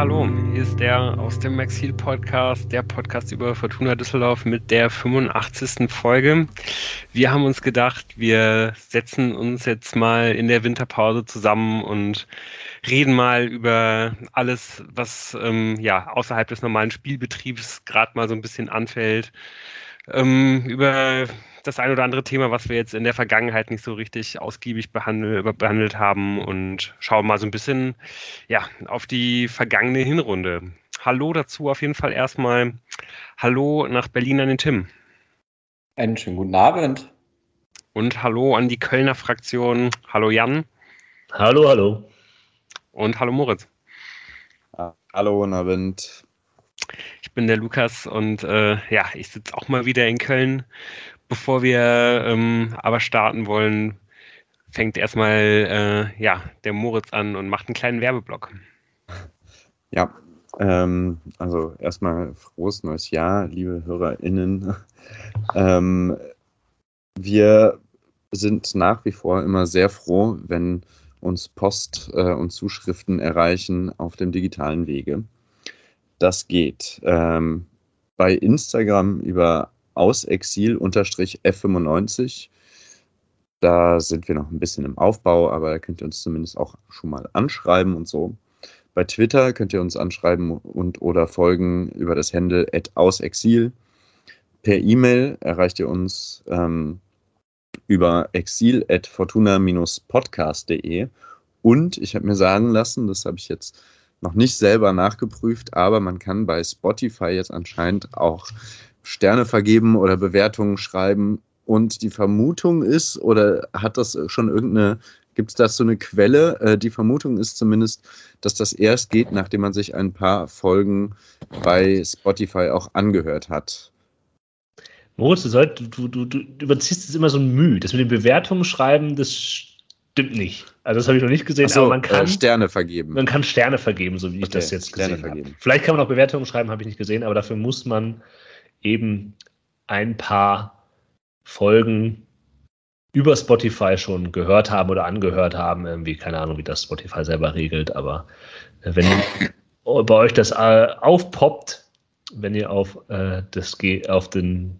hallo, hier ist der aus dem Maxil Podcast, der Podcast über Fortuna Düsseldorf mit der 85. Folge. Wir haben uns gedacht, wir setzen uns jetzt mal in der Winterpause zusammen und reden mal über alles, was ähm, ja außerhalb des normalen Spielbetriebs gerade mal so ein bisschen anfällt. Ähm, über das ein oder andere Thema, was wir jetzt in der Vergangenheit nicht so richtig ausgiebig behandel, behandelt haben und schauen mal so ein bisschen ja, auf die vergangene Hinrunde. Hallo dazu auf jeden Fall erstmal. Hallo nach Berlin an den Tim. Einen schönen guten Abend. Und hallo an die Kölner Fraktion. Hallo Jan. Hallo, hallo. Und hallo Moritz. Hallo, guten Abend. Ich bin der Lukas und äh, ja, ich sitze auch mal wieder in Köln. Bevor wir ähm, aber starten wollen, fängt erstmal äh, ja, der Moritz an und macht einen kleinen Werbeblock. Ja, ähm, also erstmal frohes neues Jahr, liebe HörerInnen. ähm, wir sind nach wie vor immer sehr froh, wenn uns Post äh, und Zuschriften erreichen auf dem digitalen Wege. Das geht ähm, bei Instagram über ausexil-f95. Da sind wir noch ein bisschen im Aufbau, aber da könnt ihr uns zumindest auch schon mal anschreiben und so. Bei Twitter könnt ihr uns anschreiben und oder folgen über das Handle ausexil. Per E-Mail erreicht ihr uns ähm, über exil.fortuna-podcast.de. Und ich habe mir sagen lassen, das habe ich jetzt noch nicht selber nachgeprüft, aber man kann bei Spotify jetzt anscheinend auch Sterne vergeben oder Bewertungen schreiben. Und die Vermutung ist, oder hat das schon irgendeine, gibt es dazu eine Quelle? Äh, die Vermutung ist zumindest, dass das erst geht, nachdem man sich ein paar Folgen bei Spotify auch angehört hat. Moritz, du, du, du, du überziehst jetzt immer so ein Mühe. Das mit den Bewertungen schreiben, das stimmt nicht. Also das habe ich noch nicht gesehen, so, aber man kann äh, Sterne vergeben. Man kann Sterne vergeben, so wie okay, ich das jetzt Sterne gesehen habe. Vielleicht kann man auch Bewertungen schreiben, habe ich nicht gesehen, aber dafür muss man eben ein paar Folgen über Spotify schon gehört haben oder angehört haben. Irgendwie, keine Ahnung, wie das Spotify selber regelt, aber äh, wenn bei euch das äh, aufpoppt, wenn ihr auf, äh, das, auf den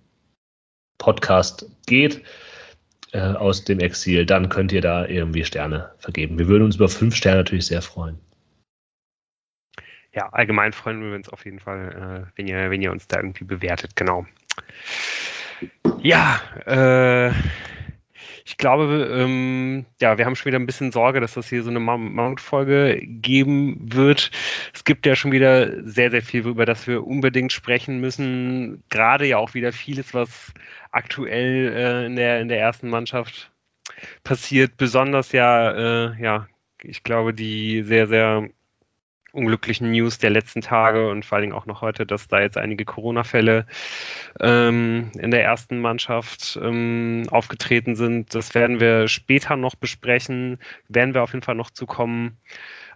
Podcast geht, äh, aus dem Exil, dann könnt ihr da irgendwie Sterne vergeben. Wir würden uns über fünf Sterne natürlich sehr freuen ja, allgemein freuen wir uns auf jeden Fall, äh, wenn, ihr, wenn ihr uns da irgendwie bewertet, genau. Ja, äh, ich glaube, ähm, ja, wir haben schon wieder ein bisschen Sorge, dass das hier so eine Mount-Folge geben wird. Es gibt ja schon wieder sehr, sehr viel, über das wir unbedingt sprechen müssen. Gerade ja auch wieder vieles, was aktuell äh, in, der, in der ersten Mannschaft passiert. Besonders ja, äh, ja, ich glaube, die sehr, sehr unglücklichen News der letzten Tage und vor allen Dingen auch noch heute, dass da jetzt einige Corona-Fälle ähm, in der ersten Mannschaft ähm, aufgetreten sind. Das werden wir später noch besprechen, werden wir auf jeden Fall noch zukommen.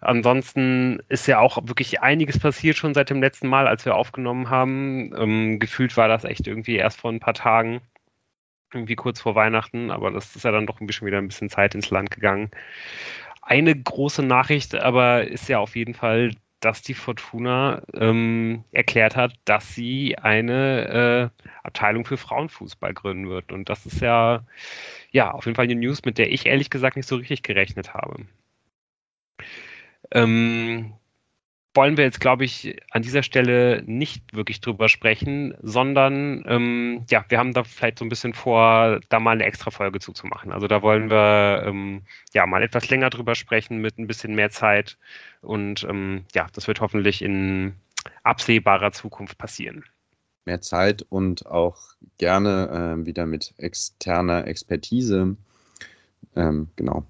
Ansonsten ist ja auch wirklich einiges passiert schon seit dem letzten Mal, als wir aufgenommen haben. Ähm, gefühlt war das echt irgendwie erst vor ein paar Tagen, irgendwie kurz vor Weihnachten, aber das ist ja dann doch ein bisschen wieder ein bisschen Zeit ins Land gegangen eine große Nachricht aber ist ja auf jeden Fall, dass die Fortuna ähm, erklärt hat, dass sie eine äh, Abteilung für Frauenfußball gründen wird. Und das ist ja, ja auf jeden Fall eine News, mit der ich ehrlich gesagt nicht so richtig gerechnet habe. Ähm, wollen wir jetzt, glaube ich, an dieser Stelle nicht wirklich drüber sprechen, sondern ähm, ja, wir haben da vielleicht so ein bisschen vor, da mal eine extra Folge zuzumachen. Also da wollen wir ähm, ja mal etwas länger drüber sprechen mit ein bisschen mehr Zeit und ähm, ja, das wird hoffentlich in absehbarer Zukunft passieren. Mehr Zeit und auch gerne äh, wieder mit externer Expertise. Ähm, genau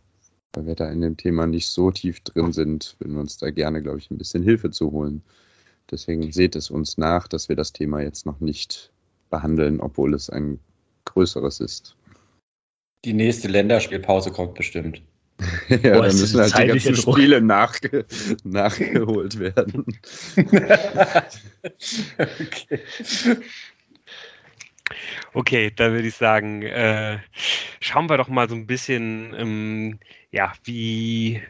weil wir da in dem Thema nicht so tief drin sind, würden wir uns da gerne, glaube ich, ein bisschen Hilfe zu holen. Deswegen seht es uns nach, dass wir das Thema jetzt noch nicht behandeln, obwohl es ein größeres ist. Die nächste Länderspielpause kommt bestimmt. ja, Boah, dann müssen halt die ganzen Druck. Spiele nachge nachgeholt werden. okay. Okay, dann würde ich sagen, äh, schauen wir doch mal so ein bisschen, ähm, ja, wie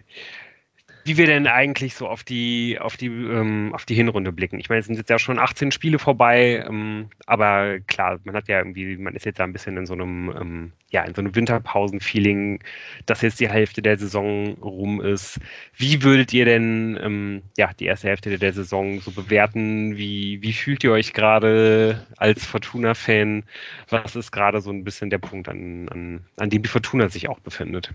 wie wir denn eigentlich so auf die, auf die, ähm, auf die Hinrunde blicken. Ich meine, es sind jetzt ja schon 18 Spiele vorbei, ähm, aber klar, man hat ja irgendwie, man ist jetzt da ein bisschen in so einem, ähm, ja, in so einem Winterpausen-Feeling, dass jetzt die Hälfte der Saison rum ist. Wie würdet ihr denn, ähm, ja, die erste Hälfte der Saison so bewerten? Wie, wie fühlt ihr euch gerade als Fortuna-Fan? Was ist gerade so ein bisschen der Punkt, an, an, an dem die Fortuna sich auch befindet?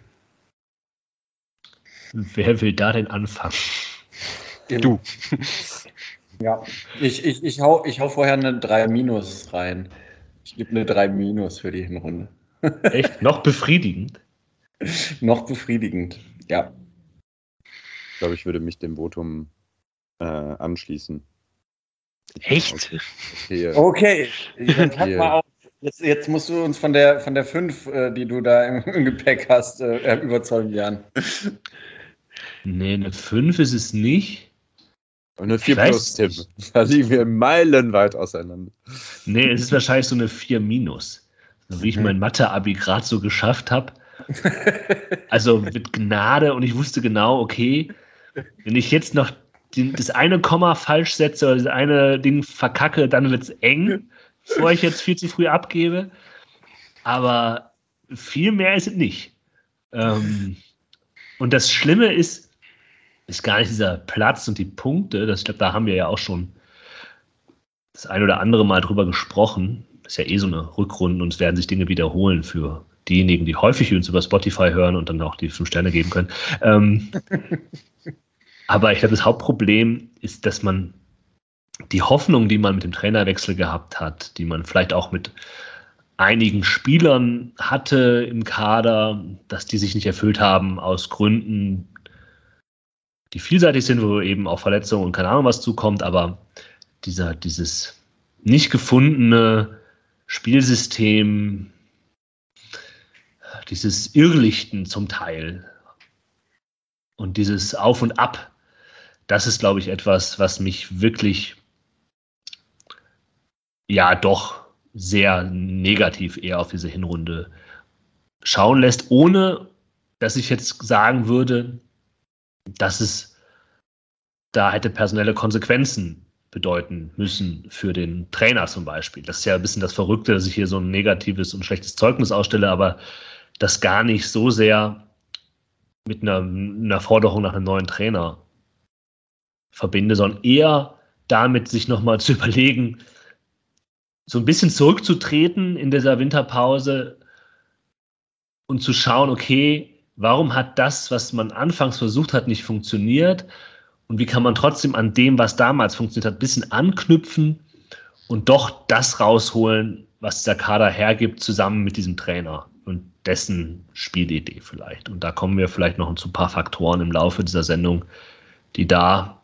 Wer will da denn anfangen? Du. Ja, ich, ich, ich, hau, ich hau vorher eine 3 Minus rein. Ich gebe eine 3 Minus für die Hinrunde. Echt? Noch befriedigend? Noch befriedigend, ja. Ich glaube, ich würde mich dem Votum äh, anschließen. Echt? Okay, okay. dann pack mal auf. Jetzt, jetzt, musst du uns von der von der 5, äh, die du da im, im Gepäck hast, äh, überzeugen, Jan. Nee, eine 5 ist es nicht. Und eine 4 plus, Tim. Da liegen wir meilenweit auseinander. Nee, es ist wahrscheinlich so eine 4 minus. So wie ich mhm. mein Mathe-Abi gerade so geschafft habe. Also mit Gnade und ich wusste genau, okay, wenn ich jetzt noch die, das eine Komma falsch setze oder das eine Ding verkacke, dann wird es eng, bevor ich jetzt viel zu früh abgebe. Aber viel mehr ist es nicht. Ähm, und das Schlimme ist, ist gar nicht dieser Platz und die Punkte. Das, ich glaube, da haben wir ja auch schon das ein oder andere Mal drüber gesprochen. Das ist ja eh so eine Rückrunde und es werden sich Dinge wiederholen für diejenigen, die häufig uns über Spotify hören und dann auch die fünf Sterne geben können. Ähm, aber ich glaube, das Hauptproblem ist, dass man die Hoffnung, die man mit dem Trainerwechsel gehabt hat, die man vielleicht auch mit einigen Spielern hatte im Kader, dass die sich nicht erfüllt haben aus Gründen, die vielseitig sind, wo eben auch Verletzungen und keine Ahnung was zukommt, aber dieser, dieses nicht gefundene Spielsystem, dieses Irrlichten zum Teil und dieses Auf und Ab, das ist, glaube ich, etwas, was mich wirklich ja doch sehr negativ eher auf diese Hinrunde schauen lässt, ohne dass ich jetzt sagen würde, dass es da hätte personelle Konsequenzen bedeuten müssen für den Trainer zum Beispiel. Das ist ja ein bisschen das Verrückte, dass ich hier so ein negatives und schlechtes Zeugnis ausstelle, aber das gar nicht so sehr mit einer, einer Forderung nach einem neuen Trainer verbinde, sondern eher damit, sich nochmal zu überlegen, so ein bisschen zurückzutreten in dieser Winterpause und zu schauen, okay, warum hat das, was man anfangs versucht hat, nicht funktioniert? Und wie kann man trotzdem an dem, was damals funktioniert hat, ein bisschen anknüpfen und doch das rausholen, was dieser Kader hergibt, zusammen mit diesem Trainer und dessen Spielidee vielleicht. Und da kommen wir vielleicht noch zu ein paar Faktoren im Laufe dieser Sendung, die da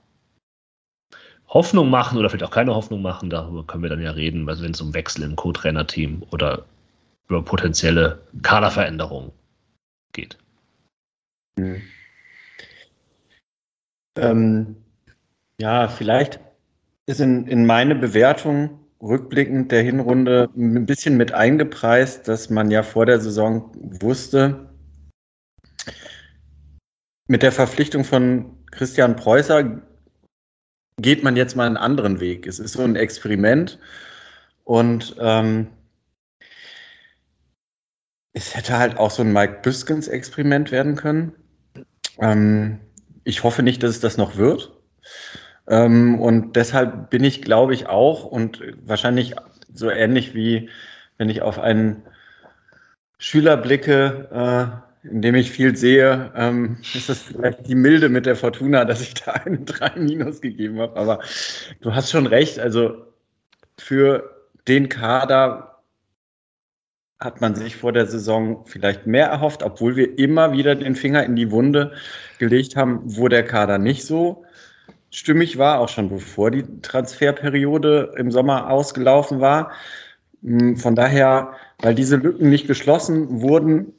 Hoffnung machen oder vielleicht auch keine Hoffnung machen. Darüber können wir dann ja reden, wenn es um Wechsel im Co-Trainer-Team oder über potenzielle Kaderveränderungen geht. Mhm. Ähm, ja, vielleicht ist in, in meine Bewertung rückblickend der Hinrunde ein bisschen mit eingepreist, dass man ja vor der Saison wusste, mit der Verpflichtung von Christian Preußer geht man jetzt mal einen anderen Weg. Es ist so ein Experiment und ähm, es hätte halt auch so ein Mike Biskins Experiment werden können. Ähm, ich hoffe nicht, dass es das noch wird. Ähm, und deshalb bin ich, glaube ich, auch und wahrscheinlich so ähnlich wie wenn ich auf einen Schüler blicke, äh, in dem ich viel sehe, ähm, ist das vielleicht die Milde mit der Fortuna, dass ich da eine 3 Minus gegeben habe. Aber du hast schon recht, also für den Kader hat man sich vor der Saison vielleicht mehr erhofft, obwohl wir immer wieder den Finger in die Wunde gelegt haben, wo der Kader nicht so stimmig war, auch schon bevor die Transferperiode im Sommer ausgelaufen war. Hm, von daher, weil diese Lücken nicht geschlossen wurden,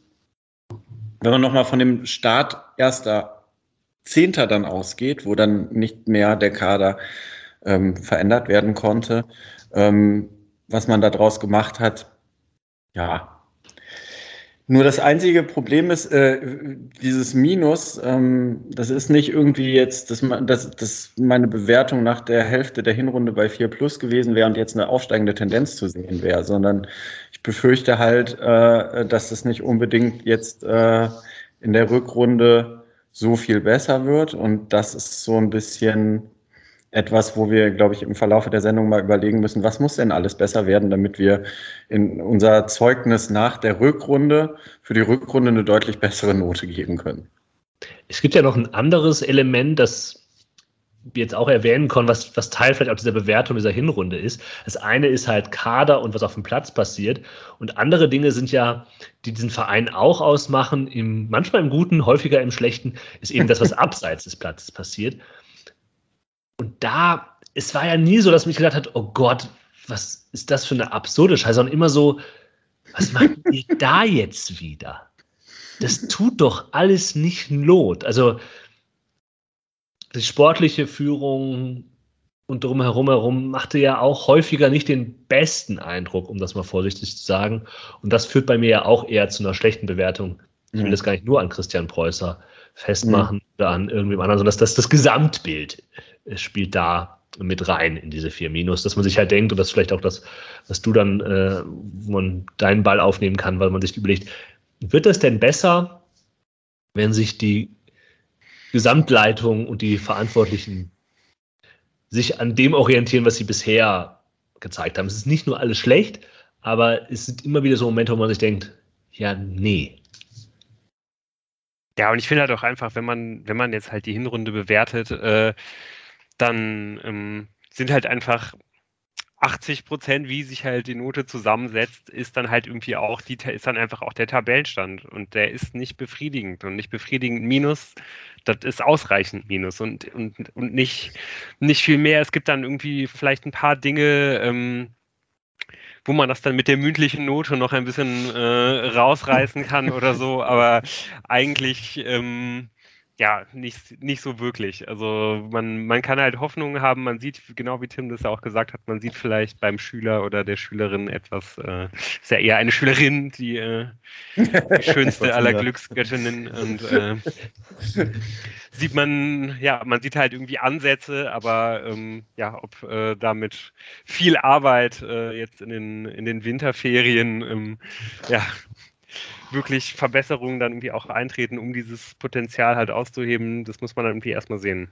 wenn man nochmal von dem Start erster Zehnter dann ausgeht, wo dann nicht mehr der Kader ähm, verändert werden konnte, ähm, was man daraus gemacht hat, ja, Nur das einzige Problem ist, äh, dieses Minus, ähm, das ist nicht irgendwie jetzt, dass, man, dass, dass meine Bewertung nach der Hälfte der Hinrunde bei 4 Plus gewesen wäre und jetzt eine aufsteigende Tendenz zu sehen wäre, sondern ich befürchte halt, äh, dass das nicht unbedingt jetzt äh, in der Rückrunde so viel besser wird. Und das ist so ein bisschen etwas, wo wir, glaube ich, im Verlauf der Sendung mal überlegen müssen, was muss denn alles besser werden, damit wir in unser Zeugnis nach der Rückrunde für die Rückrunde eine deutlich bessere Note geben können. Es gibt ja noch ein anderes Element, das wir jetzt auch erwähnen können, was, was Teil vielleicht auch dieser Bewertung dieser Hinrunde ist. Das eine ist halt Kader und was auf dem Platz passiert. Und andere Dinge sind ja, die diesen Verein auch ausmachen, im, manchmal im Guten, häufiger im Schlechten, ist eben das, was abseits des Platzes passiert. Und da, es war ja nie so, dass mich gedacht hat, oh Gott, was ist das für eine absurde Scheiße, sondern immer so, was macht ihr da jetzt wieder? Das tut doch alles nicht Not. Also die sportliche Führung und drumherum herum machte ja auch häufiger nicht den besten Eindruck, um das mal vorsichtig zu sagen. Und das führt bei mir ja auch eher zu einer schlechten Bewertung. Ich will mhm. das gar nicht nur an Christian Preußer festmachen mhm. oder an irgendwem anderen, sondern das, das, das Gesamtbild spielt da mit rein in diese vier Minus, dass man sich halt denkt, und das ist vielleicht auch das, was du dann, äh, wo man deinen Ball aufnehmen kann, weil man sich überlegt, wird das denn besser, wenn sich die Gesamtleitung und die Verantwortlichen sich an dem orientieren, was sie bisher gezeigt haben? Es ist nicht nur alles schlecht, aber es sind immer wieder so Momente, wo man sich denkt, ja, nee. Ja, und ich finde halt auch einfach, wenn man, wenn man jetzt halt die Hinrunde bewertet, äh, dann ähm, sind halt einfach 80 Prozent, wie sich halt die Note zusammensetzt, ist dann halt irgendwie auch die, ist dann einfach auch der Tabellenstand. Und der ist nicht befriedigend. Und nicht befriedigend minus, das ist ausreichend minus. Und, und, und nicht, nicht viel mehr. Es gibt dann irgendwie vielleicht ein paar Dinge, ähm, wo man das dann mit der mündlichen Note noch ein bisschen äh, rausreißen kann oder so, aber eigentlich ähm, ja, nicht, nicht so wirklich. Also man, man kann halt Hoffnungen haben, man sieht, genau wie Tim das ja auch gesagt hat, man sieht vielleicht beim Schüler oder der Schülerin etwas, äh, ist ja eher eine Schülerin, die, äh, die schönste aller Glücksgöttinnen und äh, sieht man, ja, man sieht halt irgendwie Ansätze, aber ähm, ja, ob äh, damit viel Arbeit äh, jetzt in den, in den Winterferien, ähm, ja, wirklich Verbesserungen dann irgendwie auch eintreten, um dieses Potenzial halt auszuheben, das muss man dann irgendwie erstmal sehen.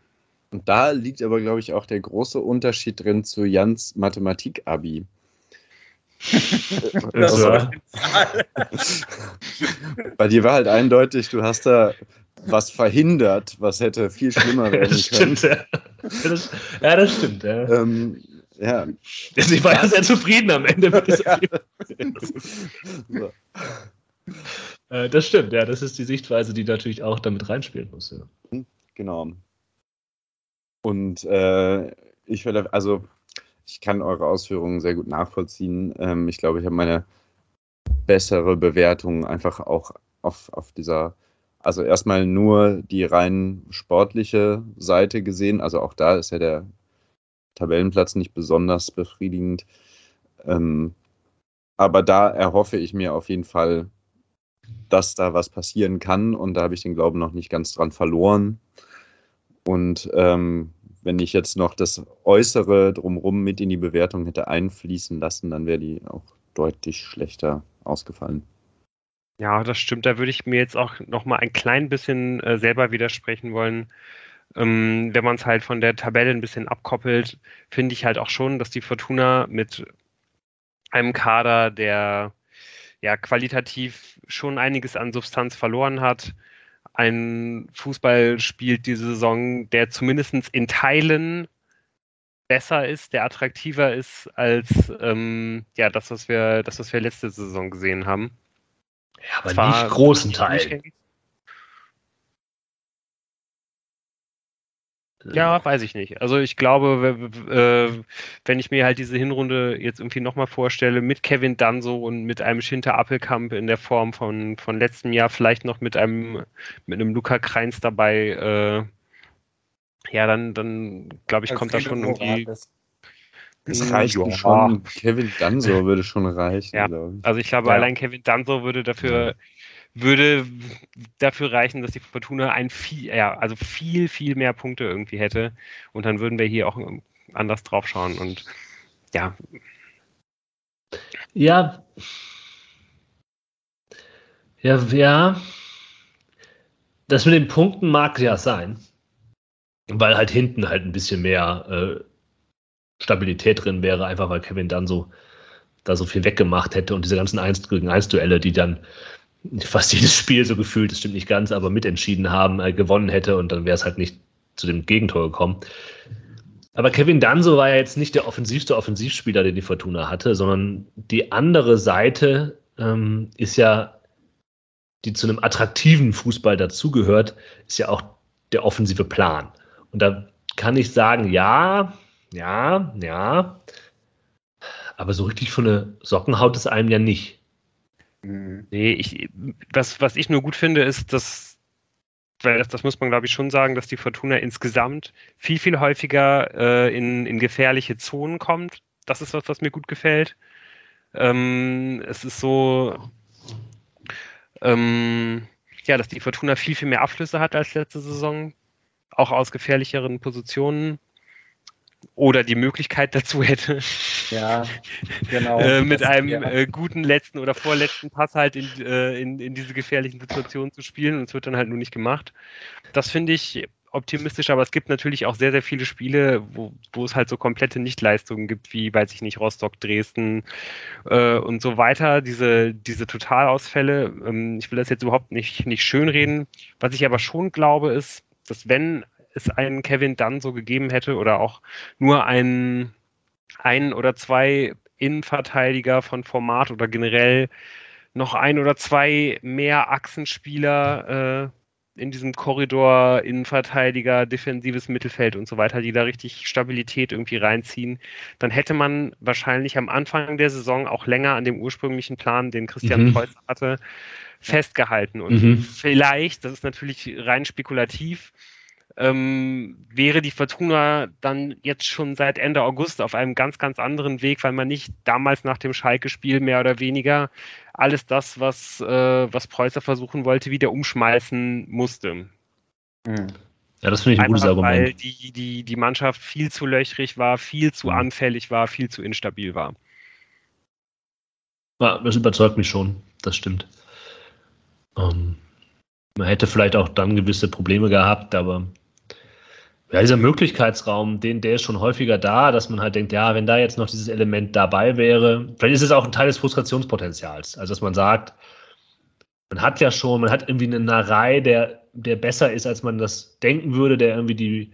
Und da liegt aber, glaube ich, auch der große Unterschied drin zu Jans Mathematik-Abi. also, bei dir war halt eindeutig, du hast da was verhindert, was hätte viel schlimmer werden das können. Stimmt, ja. Das, ja, das stimmt. Ja. Ähm, ja. Also ich war ja sehr zufrieden am Ende mit dieser so. Äh, das stimmt, ja, das ist die Sichtweise, die natürlich auch damit reinspielen muss. Ja. Hm, genau. Und äh, ich werde, also ich kann eure Ausführungen sehr gut nachvollziehen. Ähm, ich glaube, ich habe meine bessere Bewertung einfach auch auf, auf dieser, also erstmal nur die rein sportliche Seite gesehen. Also auch da ist ja der Tabellenplatz nicht besonders befriedigend. Ähm, aber da erhoffe ich mir auf jeden Fall dass da was passieren kann und da habe ich den Glauben noch nicht ganz dran verloren. Und ähm, wenn ich jetzt noch das Äußere drumherum mit in die Bewertung hätte einfließen lassen, dann wäre die auch deutlich schlechter ausgefallen. Ja, das stimmt. Da würde ich mir jetzt auch noch mal ein klein bisschen äh, selber widersprechen wollen. Ähm, wenn man es halt von der Tabelle ein bisschen abkoppelt, finde ich halt auch schon, dass die Fortuna mit einem Kader, der ja qualitativ schon einiges an Substanz verloren hat. Ein Fußball spielt diese Saison, der zumindest in Teilen besser ist, der attraktiver ist als ähm, ja das, was wir, das, was wir letzte Saison gesehen haben. Ja, aber Zwar nicht großen Teilen. Ja, weiß ich nicht. Also ich glaube, äh, wenn ich mir halt diese Hinrunde jetzt irgendwie nochmal vorstelle, mit Kevin Danso und mit einem Schinter Appelkamp in der Form von, von letztem Jahr, vielleicht noch mit einem, mit einem Luca Kreins dabei, äh, ja, dann, dann glaube ich, Als kommt da schon irgendwie. Es reicht ja. schon. Kevin Danso würde schon reichen. Ja, ich. Also ich glaube, ja. allein Kevin Danso würde dafür würde dafür reichen, dass die Fortuna ein viel, ja, also viel, viel mehr Punkte irgendwie hätte. Und dann würden wir hier auch anders drauf schauen. Und ja. Ja. Ja, ja. Das mit den Punkten mag ja sein. Weil halt hinten halt ein bisschen mehr äh, Stabilität drin wäre, einfach weil Kevin dann so da so viel weggemacht hätte und diese ganzen 1 gegen 1 Duelle, die dann fast jedes Spiel so gefühlt, das stimmt nicht ganz, aber mitentschieden haben, äh, gewonnen hätte und dann wäre es halt nicht zu dem Gegentor gekommen. Aber Kevin Danso war ja jetzt nicht der offensivste Offensivspieler, den die Fortuna hatte, sondern die andere Seite ähm, ist ja, die zu einem attraktiven Fußball dazugehört, ist ja auch der offensive Plan. Und da kann ich sagen, ja, ja, ja, aber so richtig von der Socken haut es einem ja nicht. Mhm. Nee, ich, was, was ich nur gut finde, ist, dass, weil das, das muss man glaube ich schon sagen, dass die Fortuna insgesamt viel, viel häufiger äh, in, in gefährliche Zonen kommt. Das ist was, was mir gut gefällt. Ähm, es ist so, ähm, ja, dass die Fortuna viel, viel mehr Abschlüsse hat als letzte Saison, auch aus gefährlicheren Positionen oder die Möglichkeit dazu hätte. Ja, genau. äh, mit einem ja. äh, guten letzten oder vorletzten Pass halt in, äh, in, in diese gefährlichen Situationen zu spielen und es wird dann halt nur nicht gemacht. Das finde ich optimistisch, aber es gibt natürlich auch sehr, sehr viele Spiele, wo, wo es halt so komplette Nichtleistungen gibt, wie, weiß ich nicht, Rostock, Dresden äh, und so weiter, diese, diese Totalausfälle. Ähm, ich will das jetzt überhaupt nicht, nicht schönreden. Was ich aber schon glaube, ist, dass wenn es einen Kevin Dunn so gegeben hätte oder auch nur einen, ein oder zwei Innenverteidiger von Format oder generell noch ein oder zwei mehr Achsenspieler äh, in diesem Korridor, Innenverteidiger, defensives Mittelfeld und so weiter, die da richtig Stabilität irgendwie reinziehen, dann hätte man wahrscheinlich am Anfang der Saison auch länger an dem ursprünglichen Plan, den Christian mhm. Preuß hatte, festgehalten. Und mhm. vielleicht, das ist natürlich rein spekulativ, ähm, wäre die Fortuna dann jetzt schon seit Ende August auf einem ganz, ganz anderen Weg, weil man nicht damals nach dem Schalke-Spiel mehr oder weniger alles das, was, äh, was Preußer versuchen wollte, wieder umschmeißen musste. Mhm. Ja, das finde ich ein Einfach, gutes Argument. Weil die, die, die Mannschaft viel zu löchrig war, viel zu mhm. anfällig war, viel zu instabil war. Ja, das überzeugt mich schon, das stimmt. Um, ähm, man hätte vielleicht auch dann gewisse Probleme gehabt, aber ja, dieser Möglichkeitsraum, den, der ist schon häufiger da, dass man halt denkt, ja, wenn da jetzt noch dieses Element dabei wäre, vielleicht ist es auch ein Teil des Frustrationspotenzials. Also, dass man sagt, man hat ja schon, man hat irgendwie eine Reihe, der, der besser ist, als man das denken würde, der irgendwie die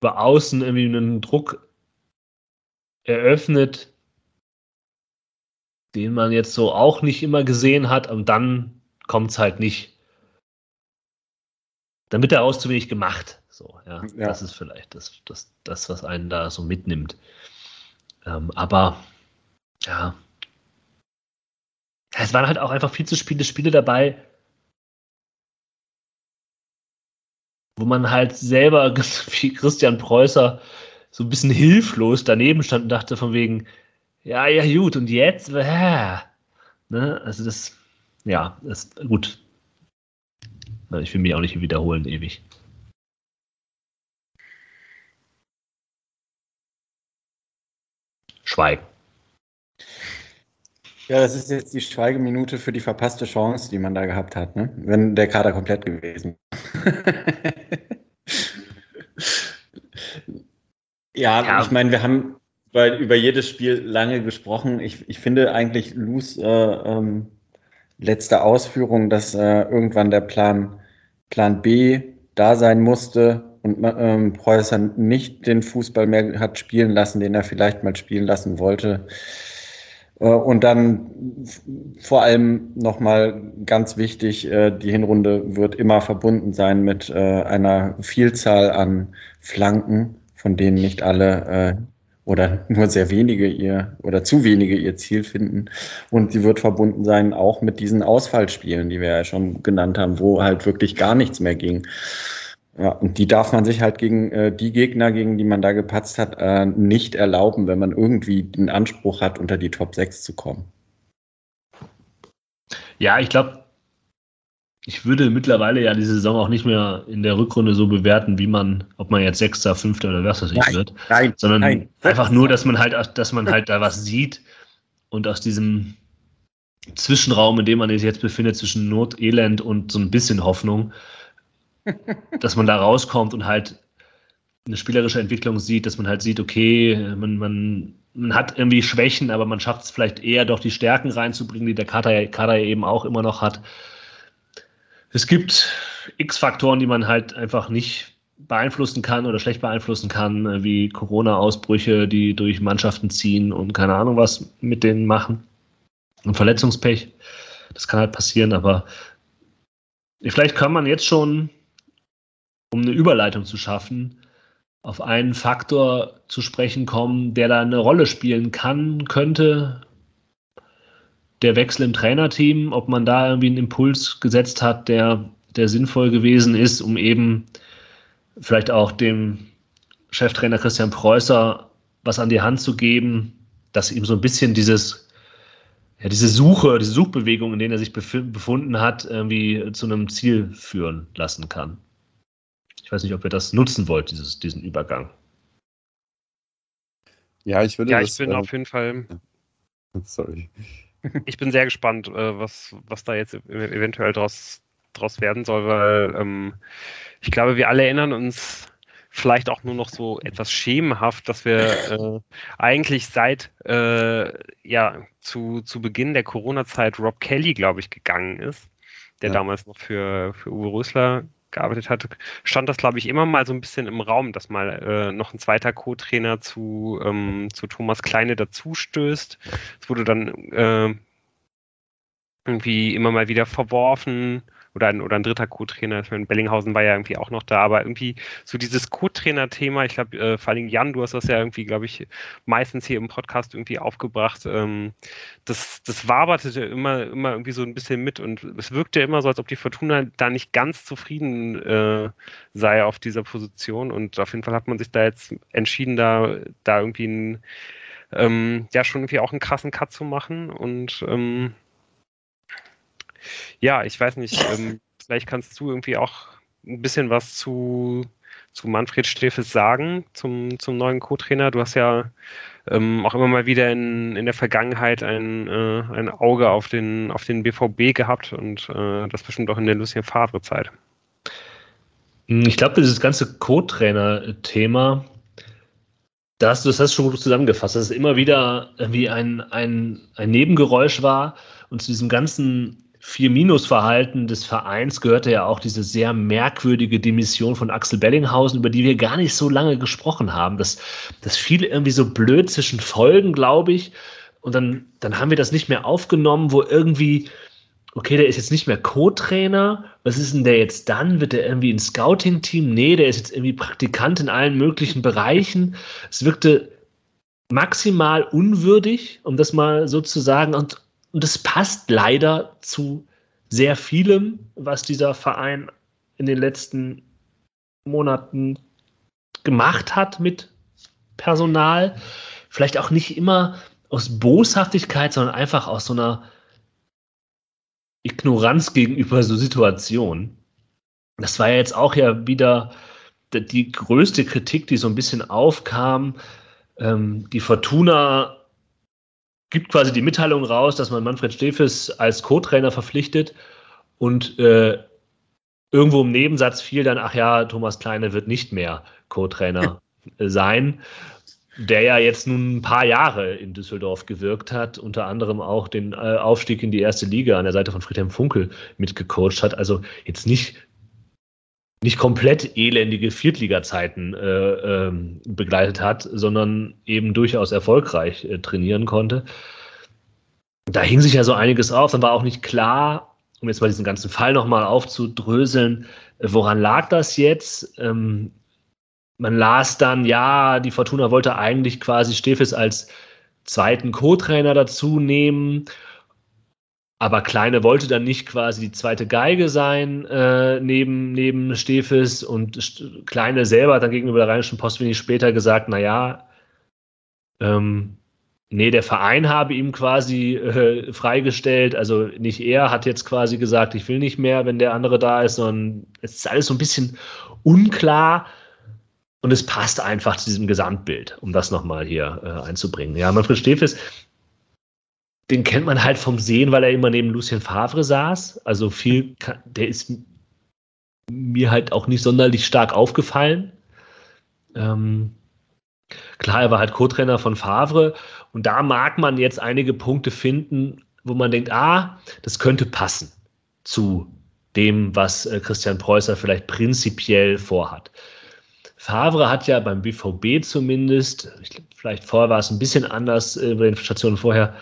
über außen irgendwie einen Druck eröffnet, den man jetzt so auch nicht immer gesehen hat, und dann kommt es halt nicht. Dann wird daraus zu wenig gemacht. So, ja, ja. Das ist vielleicht das, das, das, was einen da so mitnimmt. Ähm, aber ja. Es waren halt auch einfach viel zu viele Spiele dabei, wo man halt selber, wie Christian Preußer, so ein bisschen hilflos daneben stand und dachte von wegen, ja, ja, gut, und jetzt? Äh, ne? Also das, ja, ist gut. Ich will mich auch nicht wiederholen ewig. Schweigen. Ja, das ist jetzt die Schweigeminute für die verpasste Chance, die man da gehabt hat, ne? wenn der Kader komplett gewesen ja, ja, ich meine, wir haben bei, über jedes Spiel lange gesprochen. Ich, ich finde eigentlich Lus äh, ähm, letzte Ausführung, dass äh, irgendwann der Plan, Plan B da sein musste, und ähm, Preußer nicht den Fußball mehr hat spielen lassen, den er vielleicht mal spielen lassen wollte. Äh, und dann vor allem nochmal ganz wichtig, äh, die Hinrunde wird immer verbunden sein mit äh, einer Vielzahl an Flanken, von denen nicht alle äh, oder nur sehr wenige ihr oder zu wenige ihr Ziel finden. Und sie wird verbunden sein auch mit diesen Ausfallspielen, die wir ja schon genannt haben, wo halt wirklich gar nichts mehr ging. Ja, und die darf man sich halt gegen äh, die Gegner, gegen die man da gepatzt hat, äh, nicht erlauben, wenn man irgendwie den Anspruch hat, unter die Top 6 zu kommen. Ja, ich glaube, ich würde mittlerweile ja die Saison auch nicht mehr in der Rückrunde so bewerten, wie man, ob man jetzt Sechster, Fünfter oder was das nicht wird, nein, sondern nein. einfach nur, dass man halt, dass man halt da was sieht und aus diesem Zwischenraum, in dem man sich jetzt befindet, zwischen Not, Elend und so ein bisschen Hoffnung, dass man da rauskommt und halt eine spielerische Entwicklung sieht, dass man halt sieht, okay, man, man, man hat irgendwie Schwächen, aber man schafft es vielleicht eher doch die Stärken reinzubringen, die der Kader, Kader eben auch immer noch hat. Es gibt X-Faktoren, die man halt einfach nicht beeinflussen kann oder schlecht beeinflussen kann, wie Corona-Ausbrüche, die durch Mannschaften ziehen und keine Ahnung was mit denen machen. Und Verletzungspech, das kann halt passieren, aber vielleicht kann man jetzt schon, um eine Überleitung zu schaffen, auf einen Faktor zu sprechen kommen, der da eine Rolle spielen kann, könnte. Der Wechsel im Trainerteam, ob man da irgendwie einen Impuls gesetzt hat, der, der sinnvoll gewesen ist, um eben vielleicht auch dem Cheftrainer Christian Preußer was an die Hand zu geben, dass ihm so ein bisschen dieses, ja, diese Suche, diese Suchbewegung, in denen er sich befunden hat, irgendwie zu einem Ziel führen lassen kann. Ich weiß nicht, ob ihr das nutzen wollt, dieses, diesen Übergang. Ja, ich würde. Ja, ich bin äh, auf jeden Fall. Sorry. Ich bin sehr gespannt, äh, was, was da jetzt eventuell draus, draus werden soll, weil ähm, ich glaube, wir alle erinnern uns vielleicht auch nur noch so etwas schemenhaft, dass wir äh, eigentlich seit äh, ja zu, zu Beginn der Corona-Zeit Rob Kelly, glaube ich, gegangen ist, der ja. damals noch für, für Uwe Rösler gearbeitet hatte, stand das, glaube ich, immer mal so ein bisschen im Raum, dass mal äh, noch ein zweiter Co-Trainer zu, ähm, zu Thomas Kleine dazustößt. Es wurde dann äh, irgendwie immer mal wieder verworfen oder ein, oder ein dritter Co-Trainer. Bellinghausen war ja irgendwie auch noch da, aber irgendwie so dieses Co-Trainer-Thema, ich glaube, äh, vor allem Jan, du hast das ja irgendwie, glaube ich, meistens hier im Podcast irgendwie aufgebracht. Ähm, das, das waberte immer, immer irgendwie so ein bisschen mit und es wirkte immer so, als ob die Fortuna da nicht ganz zufrieden äh, sei auf dieser Position und auf jeden Fall hat man sich da jetzt entschieden, da, da irgendwie ein, ähm, ja schon irgendwie auch einen krassen Cut zu machen und ähm, ja, ich weiß nicht, ähm, vielleicht kannst du irgendwie auch ein bisschen was zu, zu Manfred Steffes sagen, zum, zum neuen Co-Trainer. Du hast ja ähm, auch immer mal wieder in, in der Vergangenheit ein, äh, ein Auge auf den, auf den BVB gehabt und äh, das bestimmt auch in der Lucien Favre-Zeit. Hm, ich glaube, dieses ganze Co-Trainer-Thema, das, das hast du schon gut zusammengefasst, dass es immer wieder wie ein, ein, ein Nebengeräusch war und zu diesem ganzen Vier-Minus-Verhalten des Vereins gehörte ja auch diese sehr merkwürdige Demission von Axel Bellinghausen, über die wir gar nicht so lange gesprochen haben. Das, das fiel irgendwie so blöd zwischen Folgen, glaube ich. Und dann, dann haben wir das nicht mehr aufgenommen, wo irgendwie, okay, der ist jetzt nicht mehr Co-Trainer. Was ist denn der jetzt dann? Wird der irgendwie ein Scouting-Team? Nee, der ist jetzt irgendwie Praktikant in allen möglichen Bereichen. Es wirkte maximal unwürdig, um das mal so zu sagen. Und, und es passt leider zu sehr vielem, was dieser Verein in den letzten Monaten gemacht hat mit Personal. Vielleicht auch nicht immer aus Boshaftigkeit, sondern einfach aus so einer Ignoranz gegenüber so Situationen. Das war ja jetzt auch ja wieder die größte Kritik, die so ein bisschen aufkam. Ähm, die Fortuna gibt quasi die Mitteilung raus, dass man Manfred Stefes als Co-Trainer verpflichtet und äh, irgendwo im Nebensatz fiel dann, ach ja, Thomas Kleine wird nicht mehr Co-Trainer sein, der ja jetzt nun ein paar Jahre in Düsseldorf gewirkt hat, unter anderem auch den äh, Aufstieg in die erste Liga an der Seite von Friedhelm Funkel mitgecoacht hat. Also jetzt nicht nicht komplett elendige Viertliga-Zeiten äh, ähm, begleitet hat, sondern eben durchaus erfolgreich äh, trainieren konnte. Da hing sich ja so einiges auf. Dann war auch nicht klar, um jetzt mal diesen ganzen Fall nochmal aufzudröseln, äh, woran lag das jetzt? Ähm, man las dann, ja, die Fortuna wollte eigentlich quasi Stefes als zweiten Co-Trainer dazu nehmen aber Kleine wollte dann nicht quasi die zweite Geige sein äh, neben, neben Stefes und Kleine selber hat dann gegenüber der Rheinischen Post wenig später gesagt, naja, ähm, nee, der Verein habe ihm quasi äh, freigestellt. Also nicht er hat jetzt quasi gesagt, ich will nicht mehr, wenn der andere da ist, sondern es ist alles so ein bisschen unklar. Und es passt einfach zu diesem Gesamtbild, um das nochmal hier äh, einzubringen. Ja, Manfred Stefes, den kennt man halt vom Sehen, weil er immer neben Lucien Favre saß. Also viel, der ist mir halt auch nicht sonderlich stark aufgefallen. Ähm, klar, er war halt Co-Trainer von Favre und da mag man jetzt einige Punkte finden, wo man denkt, ah, das könnte passen zu dem, was äh, Christian Preußer vielleicht prinzipiell vorhat. Favre hat ja beim BVB zumindest, vielleicht vorher war es ein bisschen anders äh, bei den Stationen vorher,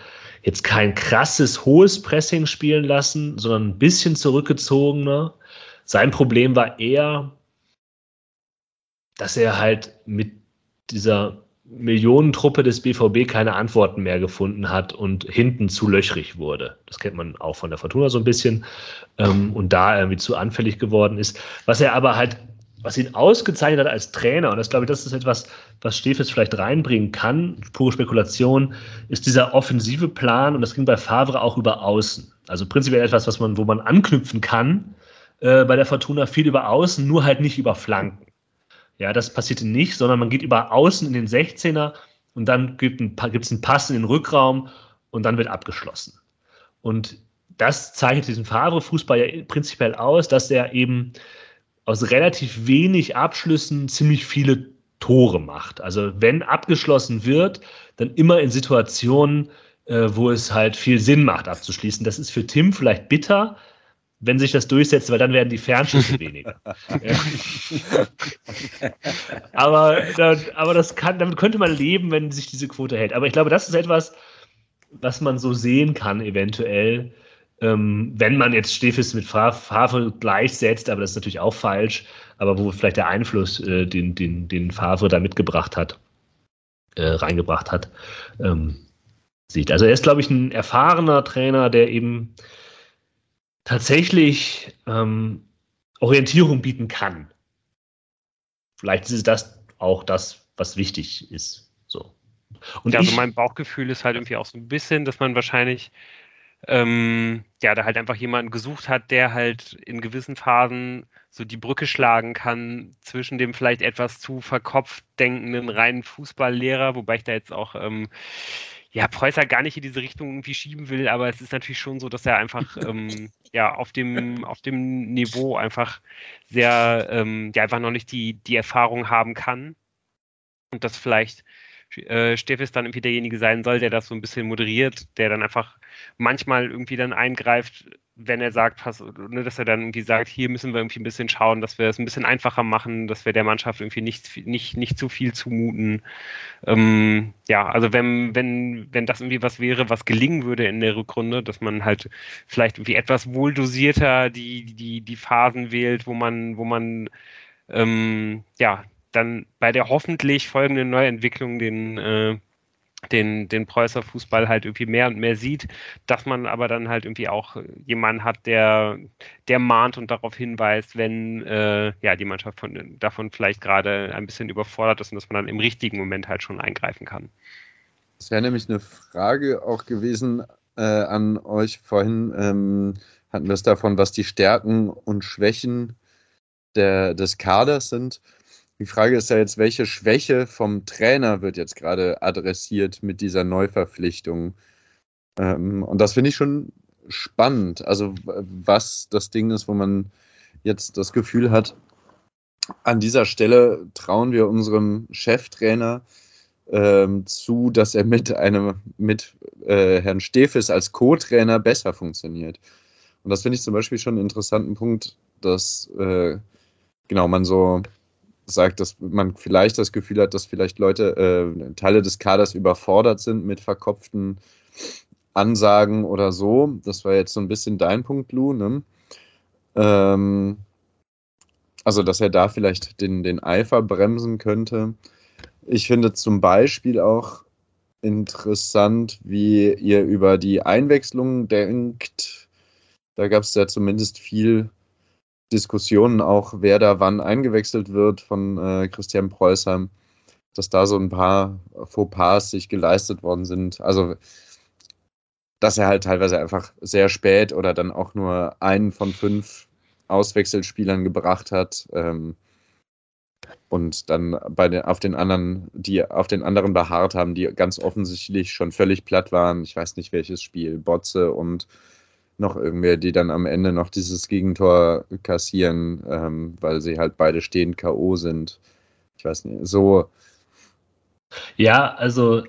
jetzt kein krasses hohes Pressing spielen lassen, sondern ein bisschen zurückgezogener. Sein Problem war eher, dass er halt mit dieser Millionentruppe des BVB keine Antworten mehr gefunden hat und hinten zu löchrig wurde. Das kennt man auch von der Fortuna so ein bisschen ähm, und da irgendwie zu anfällig geworden ist. Was er aber halt, was ihn ausgezeichnet hat als Trainer, und das glaube ich, das ist etwas, was Stefes vielleicht reinbringen kann, pure Spekulation, ist dieser offensive Plan und das ging bei Favre auch über Außen. Also prinzipiell etwas, was man, wo man anknüpfen kann, äh, bei der Fortuna viel über Außen, nur halt nicht über Flanken. Ja, das passierte nicht, sondern man geht über Außen in den 16er und dann gibt es einen Pass in den Rückraum und dann wird abgeschlossen. Und das zeichnet diesen Favre-Fußball ja prinzipiell aus, dass er eben aus relativ wenig Abschlüssen ziemlich viele Tore macht. Also wenn abgeschlossen wird, dann immer in Situationen, äh, wo es halt viel Sinn macht, abzuschließen. Das ist für Tim vielleicht bitter, wenn sich das durchsetzt, weil dann werden die Fernschüsse weniger. aber, aber das kann, damit könnte man leben, wenn sich diese Quote hält. Aber ich glaube, das ist etwas, was man so sehen kann, eventuell, ähm, wenn man jetzt Stefis mit Favre gleichsetzt, aber das ist natürlich auch falsch, aber wo vielleicht der Einfluss, äh, den, den, den Favre da mitgebracht hat, äh, reingebracht hat, ähm, sieht. Also er ist, glaube ich, ein erfahrener Trainer, der eben tatsächlich ähm, Orientierung bieten kann. Vielleicht ist das auch das, was wichtig ist. So. Und ja, also mein Bauchgefühl ist halt irgendwie auch so ein bisschen, dass man wahrscheinlich ähm, ja da halt einfach jemanden gesucht hat, der halt in gewissen Phasen so die Brücke schlagen kann zwischen dem vielleicht etwas zu verkopft denkenden reinen Fußballlehrer, wobei ich da jetzt auch ähm, ja, Preußer gar nicht in diese Richtung irgendwie schieben will, aber es ist natürlich schon so, dass er einfach ähm, ja auf dem auf dem Niveau einfach sehr ähm, ja einfach noch nicht die die Erfahrung haben kann. Und das vielleicht äh, Steffes dann irgendwie derjenige sein soll, der das so ein bisschen moderiert, der dann einfach manchmal irgendwie dann eingreift, wenn er sagt, pass, ne, dass er dann irgendwie sagt, hier müssen wir irgendwie ein bisschen schauen, dass wir es ein bisschen einfacher machen, dass wir der Mannschaft irgendwie nicht, nicht, nicht zu viel zumuten. Ähm, ja, also wenn, wenn, wenn das irgendwie was wäre, was gelingen würde in der Rückrunde, dass man halt vielleicht irgendwie etwas wohldosierter die, die, die Phasen wählt, wo man, wo man ähm, ja, dann bei der hoffentlich folgenden Neuentwicklung den äh, den, den Preußer Fußball halt irgendwie mehr und mehr sieht, dass man aber dann halt irgendwie auch jemanden hat, der, der mahnt und darauf hinweist, wenn äh, ja die Mannschaft von, davon vielleicht gerade ein bisschen überfordert ist und dass man dann im richtigen Moment halt schon eingreifen kann. Das wäre nämlich eine Frage auch gewesen äh, an euch vorhin. Ähm, hatten wir es davon, was die Stärken und Schwächen der, des Kaders sind. Die Frage ist ja jetzt, welche Schwäche vom Trainer wird jetzt gerade adressiert mit dieser Neuverpflichtung? Ähm, und das finde ich schon spannend. Also, was das Ding ist, wo man jetzt das Gefühl hat, an dieser Stelle trauen wir unserem Cheftrainer ähm, zu, dass er mit einem, mit äh, Herrn Stefes als Co-Trainer besser funktioniert. Und das finde ich zum Beispiel schon einen interessanten Punkt, dass äh, genau man so sagt, dass man vielleicht das Gefühl hat, dass vielleicht Leute, äh, Teile des Kaders überfordert sind mit verkopften Ansagen oder so. Das war jetzt so ein bisschen dein Punkt, Lou. Ne? Ähm, also, dass er da vielleicht den, den Eifer bremsen könnte. Ich finde zum Beispiel auch interessant, wie ihr über die Einwechslung denkt. Da gab es ja zumindest viel Diskussionen auch, wer da wann eingewechselt wird von äh, Christian Preußer. dass da so ein paar Fauxpas sich geleistet worden sind. Also, dass er halt teilweise einfach sehr spät oder dann auch nur einen von fünf Auswechselspielern gebracht hat. Ähm, und dann bei den, auf den anderen, die auf den anderen beharrt haben, die ganz offensichtlich schon völlig platt waren. Ich weiß nicht welches Spiel, Botze und noch irgendwer, die dann am Ende noch dieses Gegentor kassieren, ähm, weil sie halt beide stehend K.O. sind. Ich weiß nicht, so. Ja, also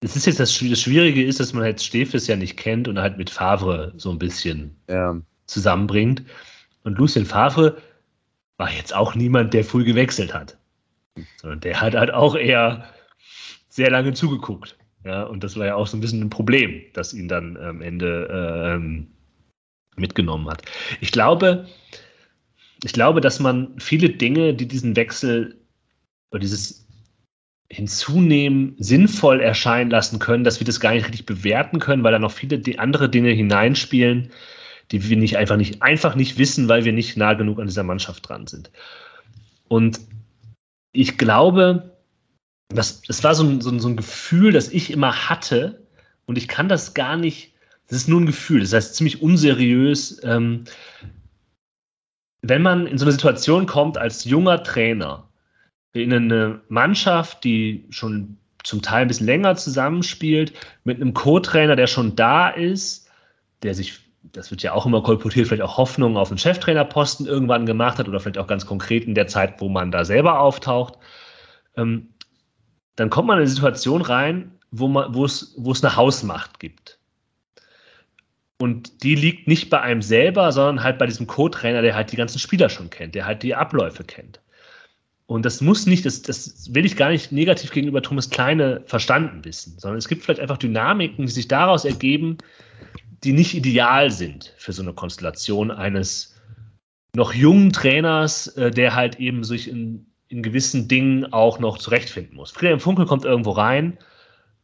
es ist jetzt das, das Schwierige ist, dass man halt Stefes ja nicht kennt und halt mit Favre so ein bisschen ja. zusammenbringt. Und Lucien Favre war jetzt auch niemand, der früh gewechselt hat. Sondern der hat halt auch eher sehr lange zugeguckt. Ja, und das war ja auch so ein bisschen ein Problem, das ihn dann am Ende ähm, mitgenommen hat. Ich glaube, ich glaube, dass man viele Dinge, die diesen Wechsel oder dieses Hinzunehmen sinnvoll erscheinen lassen können, dass wir das gar nicht richtig bewerten können, weil da noch viele andere Dinge hineinspielen, die wir nicht einfach nicht einfach nicht wissen, weil wir nicht nah genug an dieser Mannschaft dran sind. Und ich glaube, das, das war so ein, so, ein, so ein Gefühl, das ich immer hatte, und ich kann das gar nicht, das ist nur ein Gefühl, das heißt ziemlich unseriös. Ähm, wenn man in so eine Situation kommt als junger Trainer, in eine Mannschaft, die schon zum Teil ein bisschen länger zusammenspielt, mit einem Co-Trainer, der schon da ist, der sich das wird ja auch immer kolportiert, vielleicht auch Hoffnungen auf einen Cheftrainerposten irgendwann gemacht hat oder vielleicht auch ganz konkret in der Zeit, wo man da selber auftaucht, ähm, dann kommt man in eine Situation rein, wo, man, wo, es, wo es eine Hausmacht gibt. Und die liegt nicht bei einem selber, sondern halt bei diesem Co-Trainer, der halt die ganzen Spieler schon kennt, der halt die Abläufe kennt. Und das muss nicht, das, das will ich gar nicht negativ gegenüber Thomas Kleine verstanden wissen, sondern es gibt vielleicht einfach Dynamiken, die sich daraus ergeben, die nicht ideal sind für so eine Konstellation eines noch jungen Trainers, äh, der halt eben sich in, in gewissen Dingen auch noch zurechtfinden muss. Friedhelm Funkel kommt irgendwo rein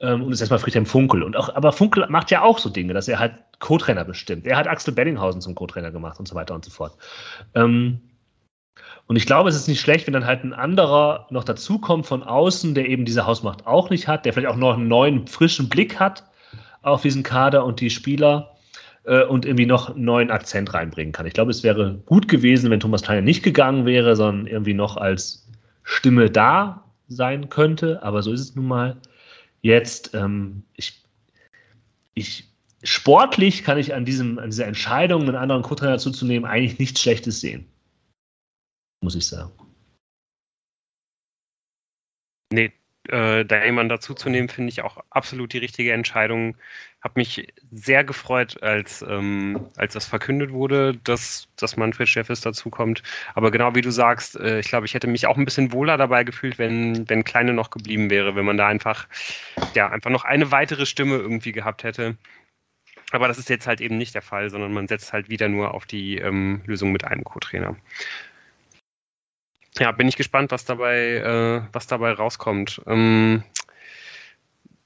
ähm, und ist erstmal Friedhelm Funkel. Und auch, aber Funkel macht ja auch so Dinge, dass er halt Co-Trainer bestimmt. Er hat Axel Bellinghausen zum Co-Trainer gemacht und so weiter und so fort. Ähm, und ich glaube, es ist nicht schlecht, wenn dann halt ein anderer noch dazukommt von außen, der eben diese Hausmacht auch nicht hat, der vielleicht auch noch einen neuen, frischen Blick hat auf diesen Kader und die Spieler äh, und irgendwie noch einen neuen Akzent reinbringen kann. Ich glaube, es wäre gut gewesen, wenn Thomas Kleiner nicht gegangen wäre, sondern irgendwie noch als Stimme da sein könnte. Aber so ist es nun mal. Jetzt, ähm, ich, ich, sportlich kann ich an, diesem, an dieser Entscheidung, einen anderen Co-Trainer zuzunehmen, eigentlich nichts Schlechtes sehen. Muss ich sagen. Nee, äh, da jemanden dazuzunehmen, finde ich auch absolut die richtige Entscheidung. Habe mich sehr gefreut, als, ähm, als das verkündet wurde, dass, dass Manfred Scheffes dazukommt. Aber genau wie du sagst, äh, ich glaube, ich hätte mich auch ein bisschen wohler dabei gefühlt, wenn, wenn Kleine noch geblieben wäre, wenn man da einfach, ja, einfach noch eine weitere Stimme irgendwie gehabt hätte. Aber das ist jetzt halt eben nicht der Fall, sondern man setzt halt wieder nur auf die ähm, Lösung mit einem Co-Trainer ja, bin ich gespannt, was dabei, äh, was dabei rauskommt. Ähm,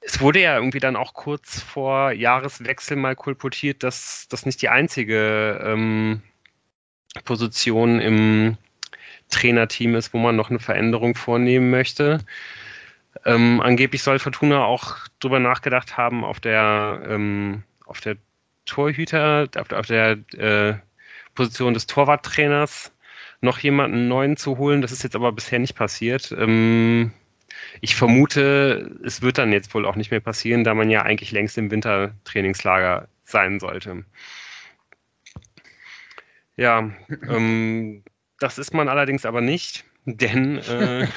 es wurde ja irgendwie dann auch kurz vor Jahreswechsel mal kolportiert, dass das nicht die einzige ähm, Position im Trainerteam ist, wo man noch eine Veränderung vornehmen möchte. Ähm, angeblich soll Fortuna auch drüber nachgedacht haben, auf der, ähm, auf der Torhüter, auf der, auf der äh, Position des Torwarttrainers noch jemanden neuen zu holen. Das ist jetzt aber bisher nicht passiert. Ähm, ich vermute, es wird dann jetzt wohl auch nicht mehr passieren, da man ja eigentlich längst im Wintertrainingslager sein sollte. Ja, ähm, das ist man allerdings aber nicht, denn äh,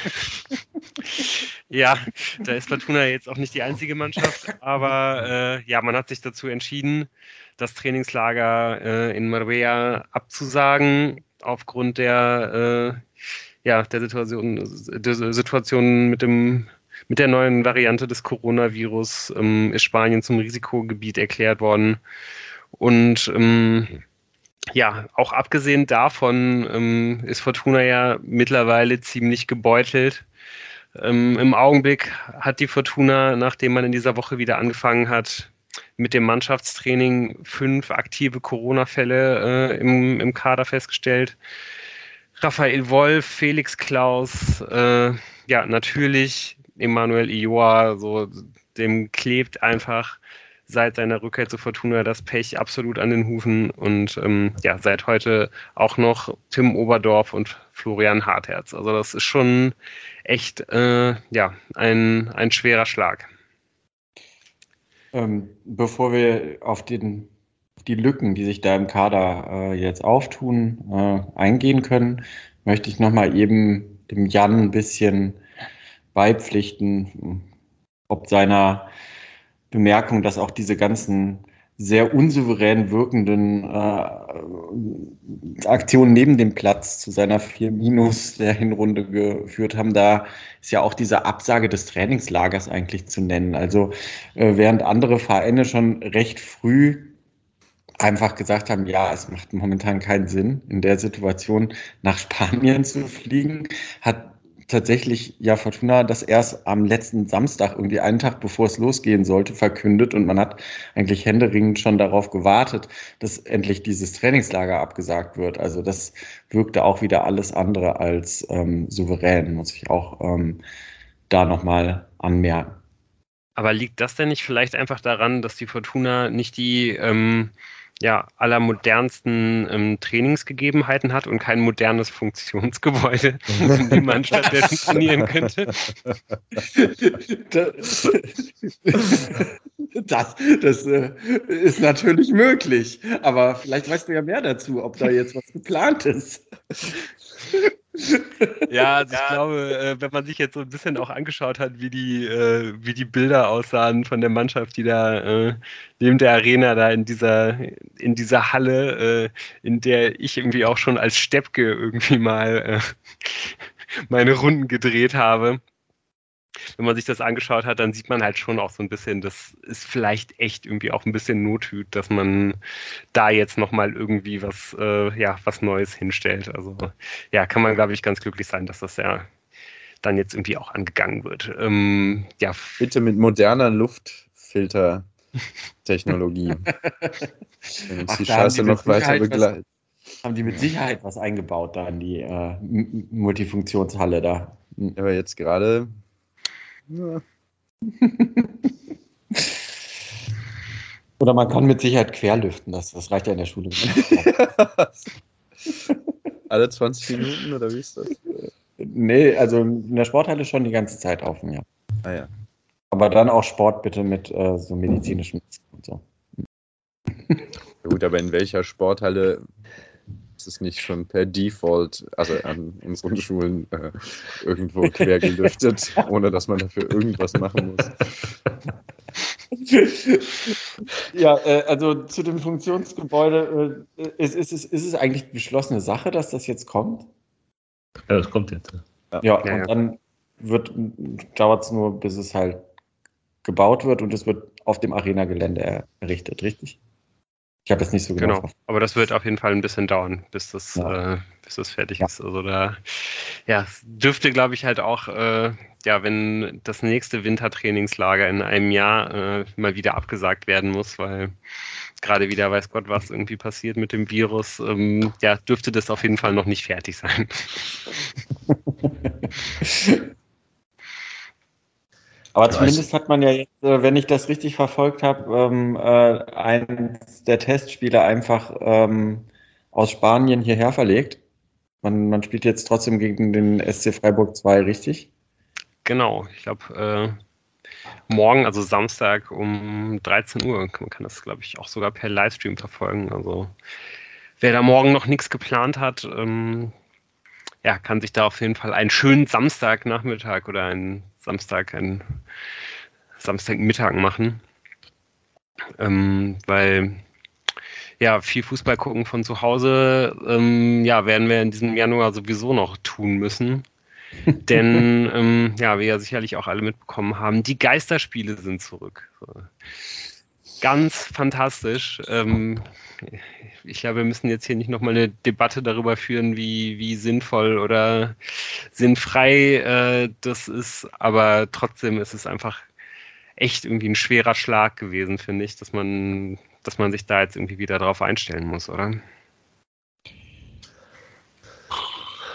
ja, da ist Fortuna jetzt auch nicht die einzige Mannschaft, aber äh, ja, man hat sich dazu entschieden, das Trainingslager äh, in Marbella abzusagen aufgrund der, äh, ja, der Situation, der Situation mit dem mit der neuen Variante des Coronavirus ähm, ist Spanien zum Risikogebiet erklärt worden. Und ähm, ja, auch abgesehen davon ähm, ist Fortuna ja mittlerweile ziemlich gebeutelt. Ähm, Im Augenblick hat die Fortuna, nachdem man in dieser Woche wieder angefangen hat, mit dem Mannschaftstraining fünf aktive Corona-Fälle äh, im, im Kader festgestellt. Raphael Wolf, Felix Klaus, äh, ja, natürlich Emanuel Ioa, so dem klebt einfach seit seiner Rückkehr zu Fortuna das Pech absolut an den Hufen und ähm, ja, seit heute auch noch Tim Oberdorf und Florian Hartherz. Also das ist schon echt äh, ja, ein, ein schwerer Schlag. Ähm, bevor wir auf den, die Lücken, die sich da im Kader äh, jetzt auftun, äh, eingehen können, möchte ich nochmal eben dem Jan ein bisschen beipflichten, ob seiner Bemerkung, dass auch diese ganzen sehr unsouverän wirkenden äh, Aktionen neben dem Platz zu seiner 4 Minus der Hinrunde geführt haben, da ist ja auch diese Absage des Trainingslagers eigentlich zu nennen. Also äh, während andere Vereine schon recht früh einfach gesagt haben, ja, es macht momentan keinen Sinn, in der Situation nach Spanien zu fliegen, hat tatsächlich ja Fortuna das erst am letzten Samstag, irgendwie einen Tag bevor es losgehen sollte, verkündet und man hat eigentlich händeringend schon darauf gewartet, dass endlich dieses Trainingslager abgesagt wird. Also das wirkte auch wieder alles andere als ähm, souverän, muss ich auch ähm, da nochmal anmerken. Aber liegt das denn nicht vielleicht einfach daran, dass die Fortuna nicht die ähm, ja, allermodernsten ähm, Trainingsgegebenheiten hat und kein modernes Funktionsgebäude, in dem man stattdessen trainieren könnte. Das, das äh, ist natürlich möglich, aber vielleicht weißt du ja mehr dazu, ob da jetzt was geplant ist. Ja, also ich glaube, äh, wenn man sich jetzt so ein bisschen auch angeschaut hat, wie die, äh, wie die Bilder aussahen von der Mannschaft, die da äh, neben der Arena da in dieser, in dieser Halle, in der ich irgendwie auch schon als Steppke irgendwie mal meine Runden gedreht habe wenn man sich das angeschaut hat, dann sieht man halt schon auch so ein bisschen, das ist vielleicht echt irgendwie auch ein bisschen Nothüt, dass man da jetzt nochmal irgendwie was, äh, ja, was Neues hinstellt. Also ja, kann man, glaube ich, ganz glücklich sein, dass das ja dann jetzt irgendwie auch angegangen wird. Ähm, ja. Bitte mit moderner Luftfilter-Technologie. Wenn uns die Scheiße noch weiter begleitet. Haben die mit Sicherheit was eingebaut da in die äh, Multifunktionshalle da? Aber jetzt gerade ja. Oder man kann mit Sicherheit querlüften, das, das reicht ja in der Schule. Alle 20 Minuten oder wie ist das? Nee, also in der Sporthalle schon die ganze Zeit auf, ja. Ah ja. Aber dann auch Sport bitte mit äh, so medizinischem und so. Ja, gut, aber in welcher Sporthalle ist nicht schon per Default, also an unseren Schulen, äh, irgendwo quer gelüftet, ohne dass man dafür irgendwas machen muss. Ja, äh, also zu dem Funktionsgebäude, äh, ist, ist, ist, ist es eigentlich beschlossene Sache, dass das jetzt kommt? Ja, das kommt jetzt. Ja, ja, ja und ja. dann dauert es nur, bis es halt gebaut wird und es wird auf dem Arena-Gelände errichtet, richtig? Ich habe jetzt nicht so genau. Genau, aber das wird auf jeden Fall ein bisschen dauern, bis das, ja. äh, bis das fertig ja. ist. Also da ja, dürfte, glaube ich, halt auch, äh, ja, wenn das nächste Wintertrainingslager in einem Jahr äh, mal wieder abgesagt werden muss, weil gerade wieder weiß Gott, was irgendwie passiert mit dem Virus, ähm, ja, dürfte das auf jeden Fall noch nicht fertig sein. Aber zumindest hat man ja jetzt, äh, wenn ich das richtig verfolgt habe, ähm, äh, eins der Testspiele einfach ähm, aus Spanien hierher verlegt. Man, man spielt jetzt trotzdem gegen den SC Freiburg 2, richtig? Genau, ich glaube, äh, morgen, also Samstag um 13 Uhr, man kann das, glaube ich, auch sogar per Livestream verfolgen. Also wer da morgen noch nichts geplant hat, ähm, ja, kann sich da auf jeden Fall einen schönen Samstagnachmittag oder einen Samstag, einen Samstagmittag machen. Ähm, weil ja, viel Fußball gucken von zu Hause, ähm, ja, werden wir in diesem Januar sowieso noch tun müssen. Denn, ähm, ja, wir ja sicherlich auch alle mitbekommen haben, die Geisterspiele sind zurück. Ganz fantastisch. Ähm, ich glaube, wir müssen jetzt hier nicht nochmal eine Debatte darüber führen, wie, wie sinnvoll oder sinnfrei äh, das ist, aber trotzdem ist es einfach echt irgendwie ein schwerer Schlag gewesen, finde ich, dass man, dass man sich da jetzt irgendwie wieder drauf einstellen muss, oder?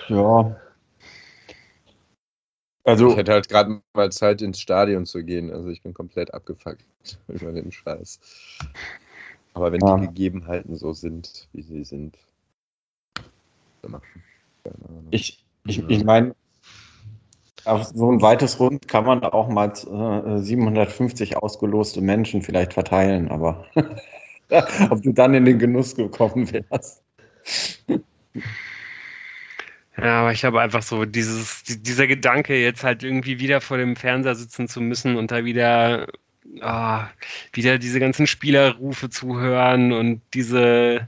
Ja. Also, ich hätte halt gerade mal Zeit, ins Stadion zu gehen. Also ich bin komplett abgefuckt über den Scheiß. Aber wenn ja. die Gegebenheiten so sind, wie sie sind, ich, ich, ich meine, auf so ein weites Rund kann man auch mal äh, 750 ausgeloste Menschen vielleicht verteilen, aber ob du dann in den Genuss gekommen wärst. Ja, aber ich habe einfach so dieses, dieser Gedanke, jetzt halt irgendwie wieder vor dem Fernseher sitzen zu müssen und da wieder, oh, wieder diese ganzen Spielerrufe zu hören und diese,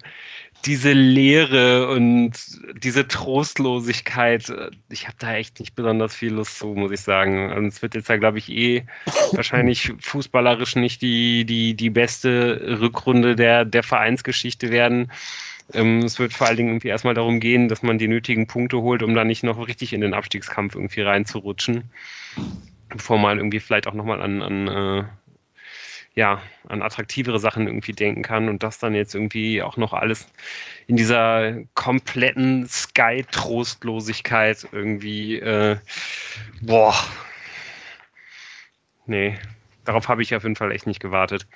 diese Leere und diese Trostlosigkeit, ich habe da echt nicht besonders viel Lust zu, muss ich sagen. Und es wird jetzt ja, glaube ich, eh wahrscheinlich fußballerisch nicht die, die, die beste Rückrunde der, der Vereinsgeschichte werden. Ähm, es wird vor allen Dingen irgendwie erstmal darum gehen, dass man die nötigen Punkte holt, um da nicht noch richtig in den Abstiegskampf irgendwie reinzurutschen. Bevor man irgendwie vielleicht auch nochmal an, an äh, ja, an attraktivere Sachen irgendwie denken kann und das dann jetzt irgendwie auch noch alles in dieser kompletten Sky-Trostlosigkeit irgendwie, äh, boah, nee, darauf habe ich auf jeden Fall echt nicht gewartet.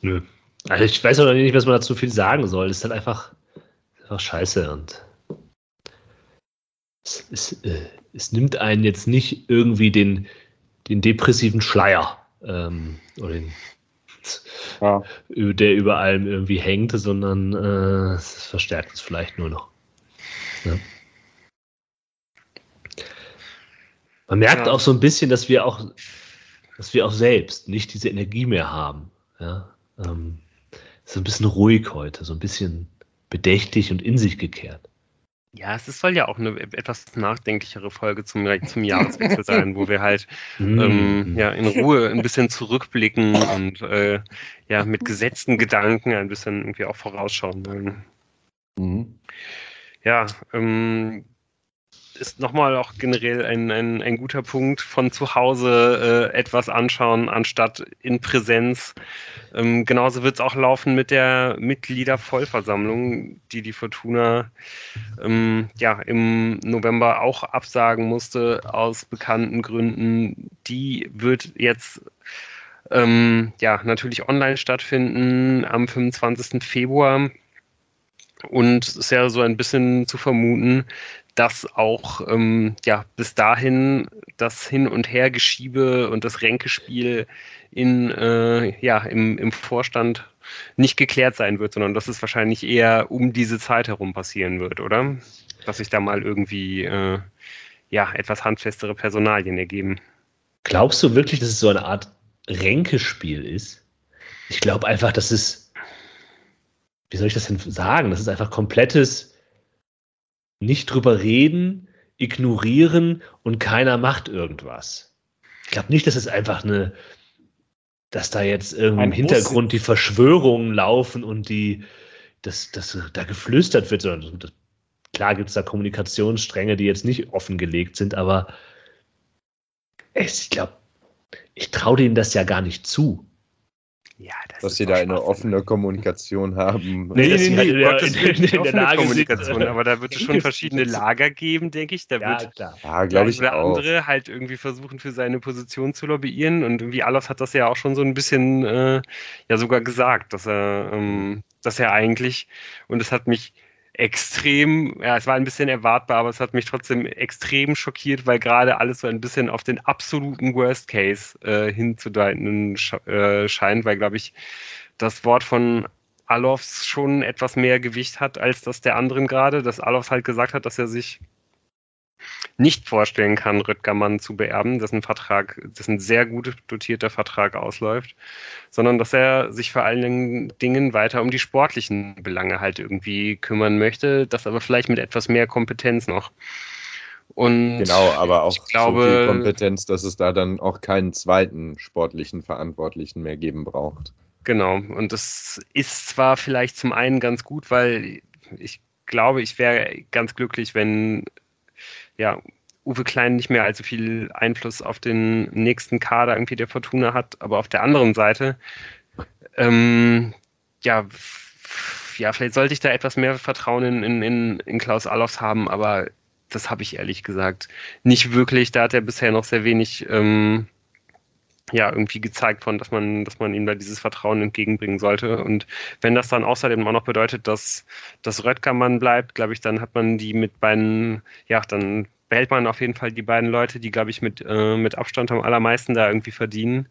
Nö. Also ich weiß auch nicht, was man dazu viel sagen soll. Es ist halt einfach, einfach scheiße und es, es, äh, es nimmt einen jetzt nicht irgendwie den, den depressiven Schleier ähm, oder den, ja. der über allem irgendwie hängt, sondern äh, es verstärkt es vielleicht nur noch. Ja. Man merkt ja. auch so ein bisschen, dass wir auch, dass wir auch selbst nicht diese Energie mehr haben. Ja? Ähm, so ein bisschen ruhig heute, so ein bisschen bedächtig und in sich gekehrt. Ja, es soll ja auch eine etwas nachdenklichere Folge zum, zum Jahreswechsel sein, wo wir halt mm. ähm, ja, in Ruhe ein bisschen zurückblicken und äh, ja, mit gesetzten Gedanken ein bisschen irgendwie auch vorausschauen wollen. Mhm. Ja, ähm, ist nochmal auch generell ein, ein, ein guter Punkt von zu Hause äh, etwas anschauen, anstatt in Präsenz. Ähm, genauso wird es auch laufen mit der Mitgliedervollversammlung, die die Fortuna ähm, ja, im November auch absagen musste aus bekannten Gründen. Die wird jetzt ähm, ja, natürlich online stattfinden am 25. Februar. Und es ist ja so ein bisschen zu vermuten, dass auch ähm, ja, bis dahin das Hin- und Hergeschiebe und das Ränkespiel in, äh, ja, im, im Vorstand nicht geklärt sein wird, sondern dass es wahrscheinlich eher um diese Zeit herum passieren wird, oder? Dass sich da mal irgendwie äh, ja, etwas handfestere Personalien ergeben. Glaubst du wirklich, dass es so eine Art Ränkespiel ist? Ich glaube einfach, dass es, wie soll ich das denn sagen? Das ist einfach komplettes nicht drüber reden, ignorieren und keiner macht irgendwas. Ich glaube nicht, dass es einfach eine, dass da jetzt irgendwie im Hintergrund die Verschwörungen laufen und die, dass, dass da geflüstert wird, das, klar gibt es da Kommunikationsstränge, die jetzt nicht offengelegt sind, aber ich glaube, ich traue denen das ja gar nicht zu. Ja, das dass sie da eine offene Kommunikation haben. Nee, nee, nee, nee ja, in, in, in der Lage Kommunikation, aber da wird es schon verschiedene Lager geben, denke ich. Da ja, wird klar. Ja, glaube ich der auch. andere halt irgendwie versuchen, für seine Position zu lobbyieren und irgendwie Alos hat das ja auch schon so ein bisschen äh, ja sogar gesagt, dass er, ähm, dass er eigentlich und es hat mich extrem, ja, es war ein bisschen erwartbar, aber es hat mich trotzdem extrem schockiert, weil gerade alles so ein bisschen auf den absoluten Worst Case äh, hinzudeuten äh, scheint, weil, glaube ich, das Wort von Alofs schon etwas mehr Gewicht hat als das der anderen gerade, dass Alofs halt gesagt hat, dass er sich nicht vorstellen kann, Röttgermann zu beerben, dessen Vertrag, dessen sehr gut dotierter Vertrag ausläuft, sondern dass er sich vor allen Dingen weiter um die sportlichen Belange halt irgendwie kümmern möchte, das aber vielleicht mit etwas mehr Kompetenz noch. Und genau, aber auch glaube, so viel Kompetenz, dass es da dann auch keinen zweiten sportlichen Verantwortlichen mehr geben braucht. Genau, und das ist zwar vielleicht zum einen ganz gut, weil ich glaube, ich wäre ganz glücklich, wenn ja, Uwe Klein nicht mehr allzu viel Einfluss auf den nächsten Kader irgendwie der Fortuna hat. Aber auf der anderen Seite, ähm, ja, ja, vielleicht sollte ich da etwas mehr Vertrauen in, in, in Klaus Allofs haben, aber das habe ich ehrlich gesagt nicht wirklich. Da hat er bisher noch sehr wenig ähm, ja, irgendwie gezeigt von, dass man, dass man ihm da dieses Vertrauen entgegenbringen sollte. Und wenn das dann außerdem auch noch bedeutet, dass, dass Röttgermann bleibt, glaube ich, dann hat man die mit beiden, ja, dann behält man auf jeden Fall die beiden Leute, die, glaube ich, mit, äh, mit Abstand am allermeisten da irgendwie verdienen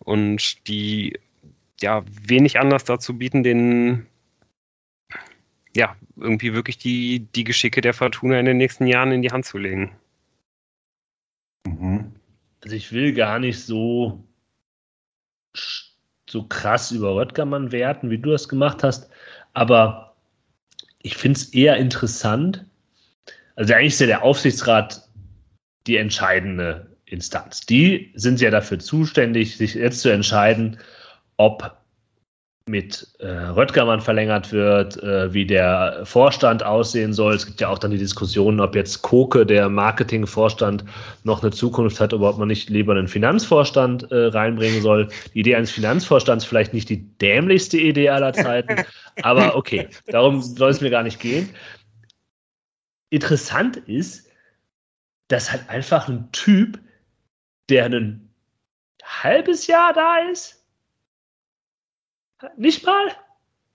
und die ja wenig anders dazu bieten, den ja, irgendwie wirklich die, die Geschicke der Fortuna in den nächsten Jahren in die Hand zu legen. Mhm. Also ich will gar nicht so, so krass über Röttgermann werten, wie du das gemacht hast, aber ich finde es eher interessant. Also eigentlich ist ja der Aufsichtsrat die entscheidende Instanz. Die sind ja dafür zuständig, sich jetzt zu entscheiden, ob mit äh, Röttgermann verlängert wird, äh, wie der Vorstand aussehen soll. Es gibt ja auch dann die Diskussion, ob jetzt Koke, der Marketingvorstand, noch eine Zukunft hat oder ob man nicht lieber einen Finanzvorstand äh, reinbringen soll. Die Idee eines Finanzvorstands vielleicht nicht die dämlichste Idee aller Zeiten, aber okay, darum soll es mir gar nicht gehen. Interessant ist, dass halt einfach ein Typ, der ein halbes Jahr da ist, nicht mal?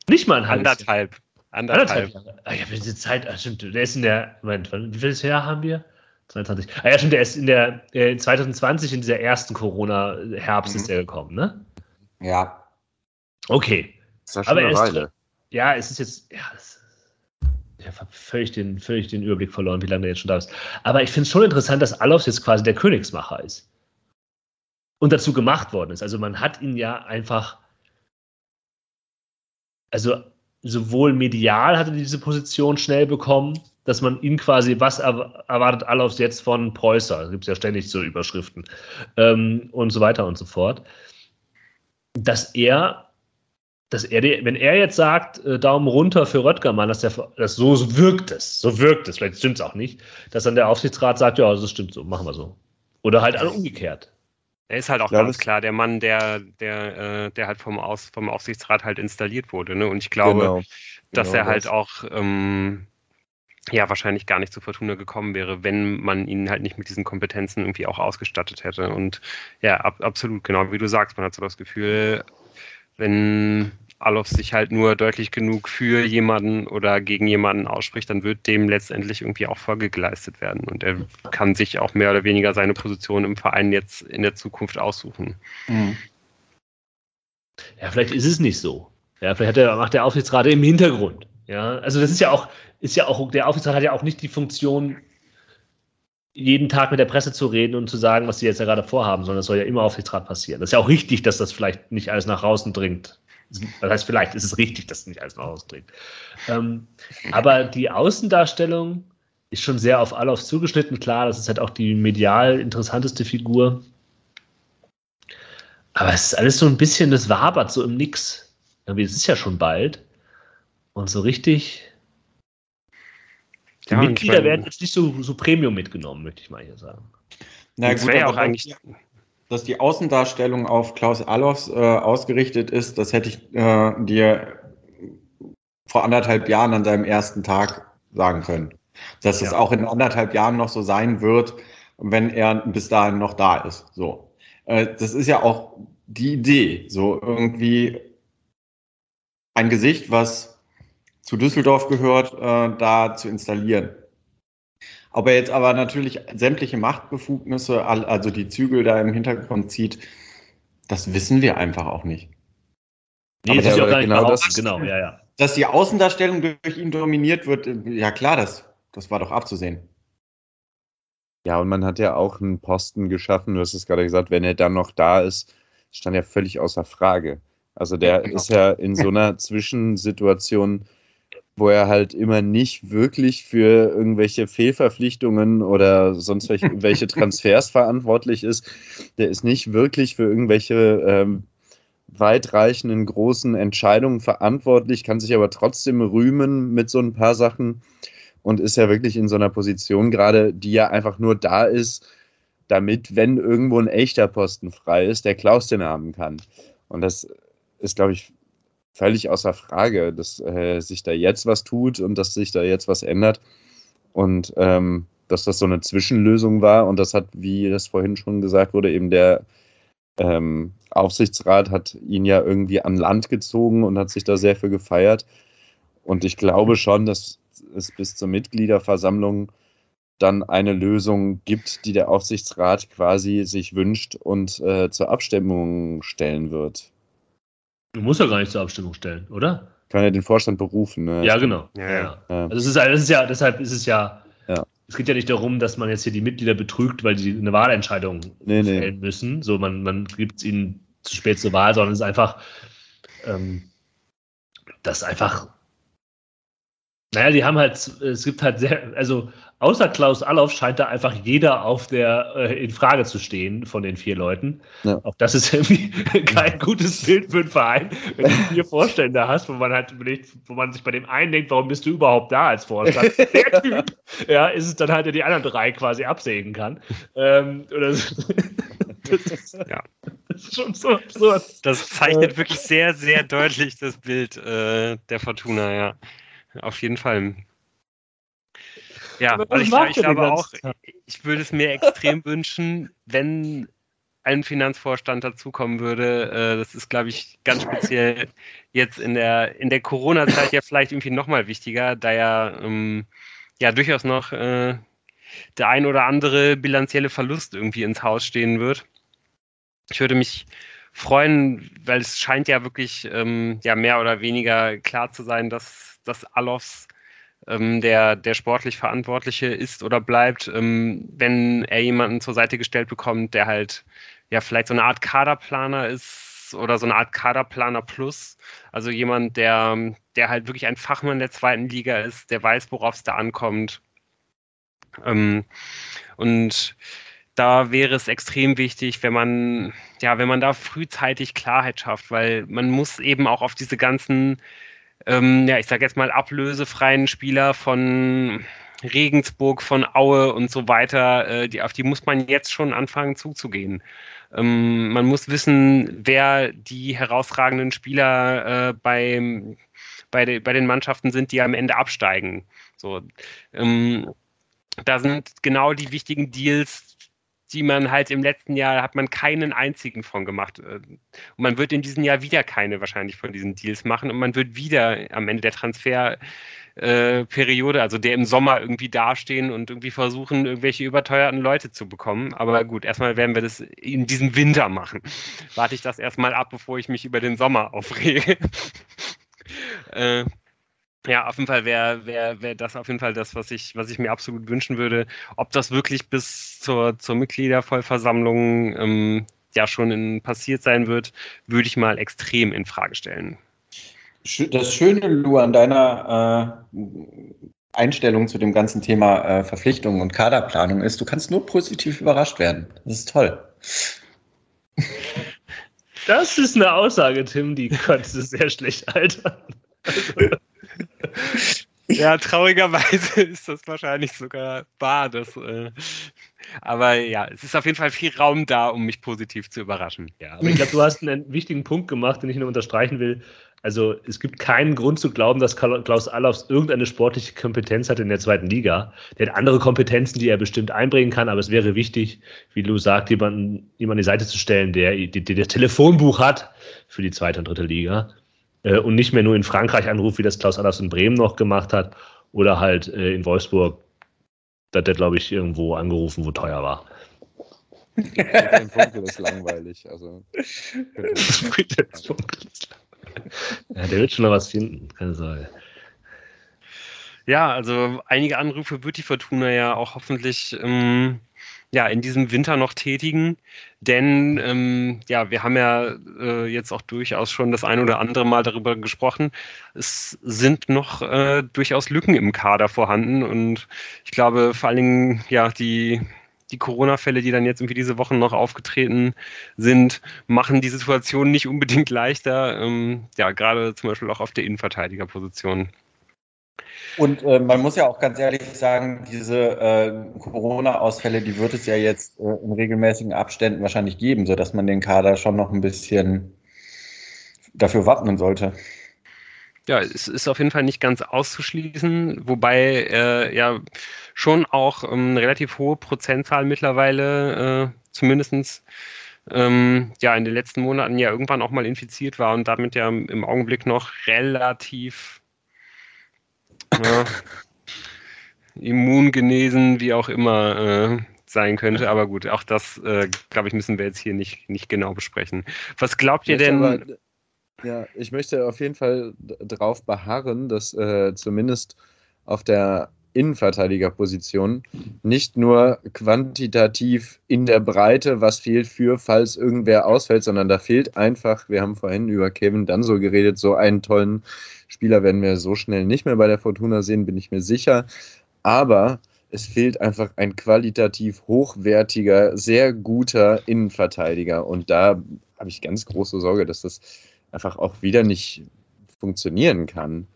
Nicht mal ein halbes Anderthalb. Anderthalb. Anderthalb Jahre. Ah, ja, diese Zeit, ah, stimmt, der ist in der, Moment, wie viel Jahr haben wir? 22. Ah ja, stimmt, der ist in der äh, 2020 in dieser ersten Corona-Herbst mhm. ist er gekommen, ne? Ja. Okay. Das ist ja schon Aber eine Weile. ja, es ist jetzt, ja, es, ich habe völlig den, völlig den Überblick verloren, wie lange der jetzt schon da ist. Aber ich finde es schon interessant, dass Alofs jetzt quasi der Königsmacher ist. Und dazu gemacht worden ist. Also man hat ihn ja einfach also sowohl medial hatte diese Position schnell bekommen, dass man ihn quasi, was erwartet Alofs jetzt von Preußer? Da gibt es ja ständig so Überschriften ähm, und so weiter und so fort. Dass er, dass er, wenn er jetzt sagt, äh, Daumen runter für Röttgermann, dass der, dass so, so wirkt es, so wirkt es, vielleicht stimmt es auch nicht, dass dann der Aufsichtsrat sagt, ja, das stimmt so, machen wir so. Oder halt umgekehrt. Er ist halt auch ja, ganz klar der Mann, der, der, äh, der halt vom, Aus, vom Aufsichtsrat halt installiert wurde. Ne? Und ich glaube, genau, dass genau er halt das. auch ähm, ja wahrscheinlich gar nicht zu Fortuna gekommen wäre, wenn man ihn halt nicht mit diesen Kompetenzen irgendwie auch ausgestattet hätte. Und ja, ab, absolut, genau wie du sagst, man hat so das Gefühl, wenn Alof sich halt nur deutlich genug für jemanden oder gegen jemanden ausspricht, dann wird dem letztendlich irgendwie auch Folge geleistet werden. Und er kann sich auch mehr oder weniger seine Position im Verein jetzt in der Zukunft aussuchen. Mhm. Ja, vielleicht ist es nicht so. Ja, vielleicht der, macht der Aufsichtsrat im Hintergrund. Ja, also das ist ja auch, ist ja auch, der Aufsichtsrat hat ja auch nicht die Funktion, jeden Tag mit der Presse zu reden und zu sagen, was sie jetzt ja gerade vorhaben, sondern das soll ja immer Aufsichtsrat passieren. Das ist ja auch richtig, dass das vielleicht nicht alles nach außen dringt. Das heißt, vielleicht ist es richtig, dass nicht alles nach Hause trägt. Ähm, aber die Außendarstellung ist schon sehr auf Alofs zugeschnitten. Klar, das ist halt auch die medial interessanteste Figur. Aber es ist alles so ein bisschen, das wabert so im Nix. Es ist ja schon bald. Und so richtig. Die ja, Mitglieder meine, werden jetzt nicht so, so Premium mitgenommen, möchte ich mal hier sagen. Na gut, aber auch eigentlich dass die Außendarstellung auf Klaus Allofs äh, ausgerichtet ist, das hätte ich äh, dir vor anderthalb Jahren an seinem ersten Tag sagen können. Dass ja. es auch in anderthalb Jahren noch so sein wird, wenn er bis dahin noch da ist. So. Äh, das ist ja auch die Idee, so irgendwie ein Gesicht, was zu Düsseldorf gehört, äh, da zu installieren. Ob er jetzt aber natürlich sämtliche Machtbefugnisse, also die Zügel da im Hintergrund zieht, das wissen wir einfach auch nicht. Nee, aber das ist ja auch gar genau das, genau, ja, ja. Dass die Außendarstellung durch ihn dominiert wird, ja klar, das, das war doch abzusehen. Ja, und man hat ja auch einen Posten geschaffen, du hast es gerade gesagt, wenn er dann noch da ist, stand ja völlig außer Frage. Also der ja, genau. ist ja in so einer Zwischensituation wo er halt immer nicht wirklich für irgendwelche Fehlverpflichtungen oder sonst welche Transfers verantwortlich ist. Der ist nicht wirklich für irgendwelche ähm, weitreichenden großen Entscheidungen verantwortlich, kann sich aber trotzdem rühmen mit so ein paar Sachen und ist ja wirklich in so einer Position gerade, die ja einfach nur da ist, damit, wenn irgendwo ein echter Posten frei ist, der Klaus den haben kann. Und das ist, glaube ich, völlig außer Frage, dass äh, sich da jetzt was tut und dass sich da jetzt was ändert. Und ähm, dass das so eine Zwischenlösung war. Und das hat, wie das vorhin schon gesagt wurde, eben der ähm, Aufsichtsrat hat ihn ja irgendwie an Land gezogen und hat sich da sehr für gefeiert. Und ich glaube schon, dass es bis zur Mitgliederversammlung dann eine Lösung gibt, die der Aufsichtsrat quasi sich wünscht und äh, zur Abstimmung stellen wird. Du musst ja gar nicht zur Abstimmung stellen, oder? Kann ja den Vorstand berufen. Ne? Ja, genau. Ja, ja. ja. Also es ist, das ist ja, deshalb ist es ja, ja, es geht ja nicht darum, dass man jetzt hier die Mitglieder betrügt, weil die eine Wahlentscheidung nee, fällen nee. müssen. So, man, man gibt es ihnen zu spät zur Wahl, sondern es ist einfach, ähm, dass einfach naja, die haben halt, es gibt halt sehr, also außer Klaus Allofs scheint da einfach jeder auf der äh, in Frage zu stehen von den vier Leuten. Ja. Auch das ist irgendwie kein gutes Bild für einen Verein, wenn du vier Vorstände hast, wo man halt überlegt, wo man sich bei dem einen denkt, warum bist du überhaupt da als Vorstand? Der Typ, ja, ist es dann halt, der die anderen drei quasi absägen kann. Ähm, oder so. das ist, ja. Das ist schon so absurd. Das zeichnet wirklich sehr, sehr deutlich das Bild äh, der Fortuna, ja auf jeden Fall. Ja, also ich, ich glaube auch, ich würde es mir extrem wünschen, wenn ein Finanzvorstand dazukommen würde. Äh, das ist, glaube ich, ganz speziell jetzt in der, in der Corona-Zeit ja vielleicht irgendwie nochmal wichtiger, da ja, ähm, ja durchaus noch äh, der ein oder andere bilanzielle Verlust irgendwie ins Haus stehen wird. Ich würde mich freuen, weil es scheint ja wirklich ähm, ja mehr oder weniger klar zu sein, dass dass Alofs ähm, der, der sportlich Verantwortliche ist oder bleibt, ähm, wenn er jemanden zur Seite gestellt bekommt, der halt ja vielleicht so eine Art Kaderplaner ist oder so eine Art Kaderplaner plus. Also jemand, der, der halt wirklich ein Fachmann der zweiten Liga ist, der weiß, worauf es da ankommt. Ähm, und da wäre es extrem wichtig, wenn man, ja, wenn man da frühzeitig Klarheit schafft, weil man muss eben auch auf diese ganzen ähm, ja, ich sage jetzt mal, ablösefreien Spieler von Regensburg, von Aue und so weiter, äh, die, auf die muss man jetzt schon anfangen zuzugehen. Ähm, man muss wissen, wer die herausragenden Spieler äh, bei, bei, de, bei den Mannschaften sind, die am Ende absteigen. So, ähm, da sind genau die wichtigen Deals, die man halt im letzten Jahr hat man keinen einzigen von gemacht. Äh, und man wird in diesem Jahr wieder keine wahrscheinlich von diesen Deals machen und man wird wieder am Ende der Transferperiode, äh, also der im Sommer irgendwie dastehen und irgendwie versuchen, irgendwelche überteuerten Leute zu bekommen. Aber gut, erstmal werden wir das in diesem Winter machen. Warte ich das erstmal ab, bevor ich mich über den Sommer aufrege. äh, ja, auf jeden Fall wäre wär, wär das auf jeden Fall das, was ich, was ich mir absolut wünschen würde. Ob das wirklich bis zur, zur Mitgliedervollversammlung ähm, ja schon in, passiert sein wird, würde ich mal extrem in Frage stellen. Das Schöne, Lu, an deiner äh, Einstellung zu dem ganzen Thema äh, Verpflichtungen und Kaderplanung ist, du kannst nur positiv überrascht werden. Das ist toll. Das ist eine Aussage, Tim, die könntest du sehr schlecht altern. Also, ja, traurigerweise ist das wahrscheinlich sogar wahr. Dass, äh, aber ja, es ist auf jeden Fall viel Raum da, um mich positiv zu überraschen. Ja, aber ich glaube, du hast einen wichtigen Punkt gemacht, den ich nur unterstreichen will. Also es gibt keinen Grund zu glauben, dass Klaus Allofs irgendeine sportliche Kompetenz hat in der zweiten Liga. Der hat andere Kompetenzen, die er bestimmt einbringen kann, aber es wäre wichtig, wie Lou sagt, jemanden, jemanden an die Seite zu stellen, der, der, der das Telefonbuch hat für die zweite und dritte Liga und nicht mehr nur in Frankreich anruft, wie das Klaus Allers in Bremen noch gemacht hat, oder halt äh, in Wolfsburg, da hat der, glaube ich, irgendwo angerufen, wo teuer war. Ein Funkel ist langweilig. Also, ja, der wird schon noch was finden, keine Sorge. Ja, also einige Anrufe wird die Fortuna ja auch hoffentlich ähm, ja, in diesem Winter noch tätigen. Denn ähm, ja, wir haben ja äh, jetzt auch durchaus schon das ein oder andere Mal darüber gesprochen. Es sind noch äh, durchaus Lücken im Kader vorhanden. Und ich glaube, vor allen Dingen, ja, die, die Corona-Fälle, die dann jetzt irgendwie diese Wochen noch aufgetreten sind, machen die Situation nicht unbedingt leichter. Ähm, ja, gerade zum Beispiel auch auf der Innenverteidigerposition. Und äh, man muss ja auch ganz ehrlich sagen, diese äh, Corona-Ausfälle, die wird es ja jetzt äh, in regelmäßigen Abständen wahrscheinlich geben, sodass man den Kader schon noch ein bisschen dafür wappnen sollte. ja, es ist auf jeden Fall nicht ganz auszuschließen, wobei äh, ja schon auch ähm, eine relativ hohe Prozentzahl mittlerweile äh, zumindestens ähm, ja in den letzten Monaten ja irgendwann auch mal infiziert war und damit ja im Augenblick noch relativ ja, immungenesen, wie auch immer, äh, sein könnte. Aber gut, auch das, äh, glaube ich, müssen wir jetzt hier nicht, nicht genau besprechen. Was glaubt ihr denn? Aber, ja, ich möchte auf jeden Fall darauf beharren, dass äh, zumindest auf der Innenverteidigerposition nicht nur quantitativ in der Breite was fehlt für, falls irgendwer ausfällt, sondern da fehlt einfach, wir haben vorhin über Kevin dann so geredet, so einen tollen Spieler werden wir so schnell nicht mehr bei der Fortuna sehen, bin ich mir sicher. Aber es fehlt einfach ein qualitativ hochwertiger, sehr guter Innenverteidiger. Und da habe ich ganz große Sorge, dass das einfach auch wieder nicht funktionieren kann.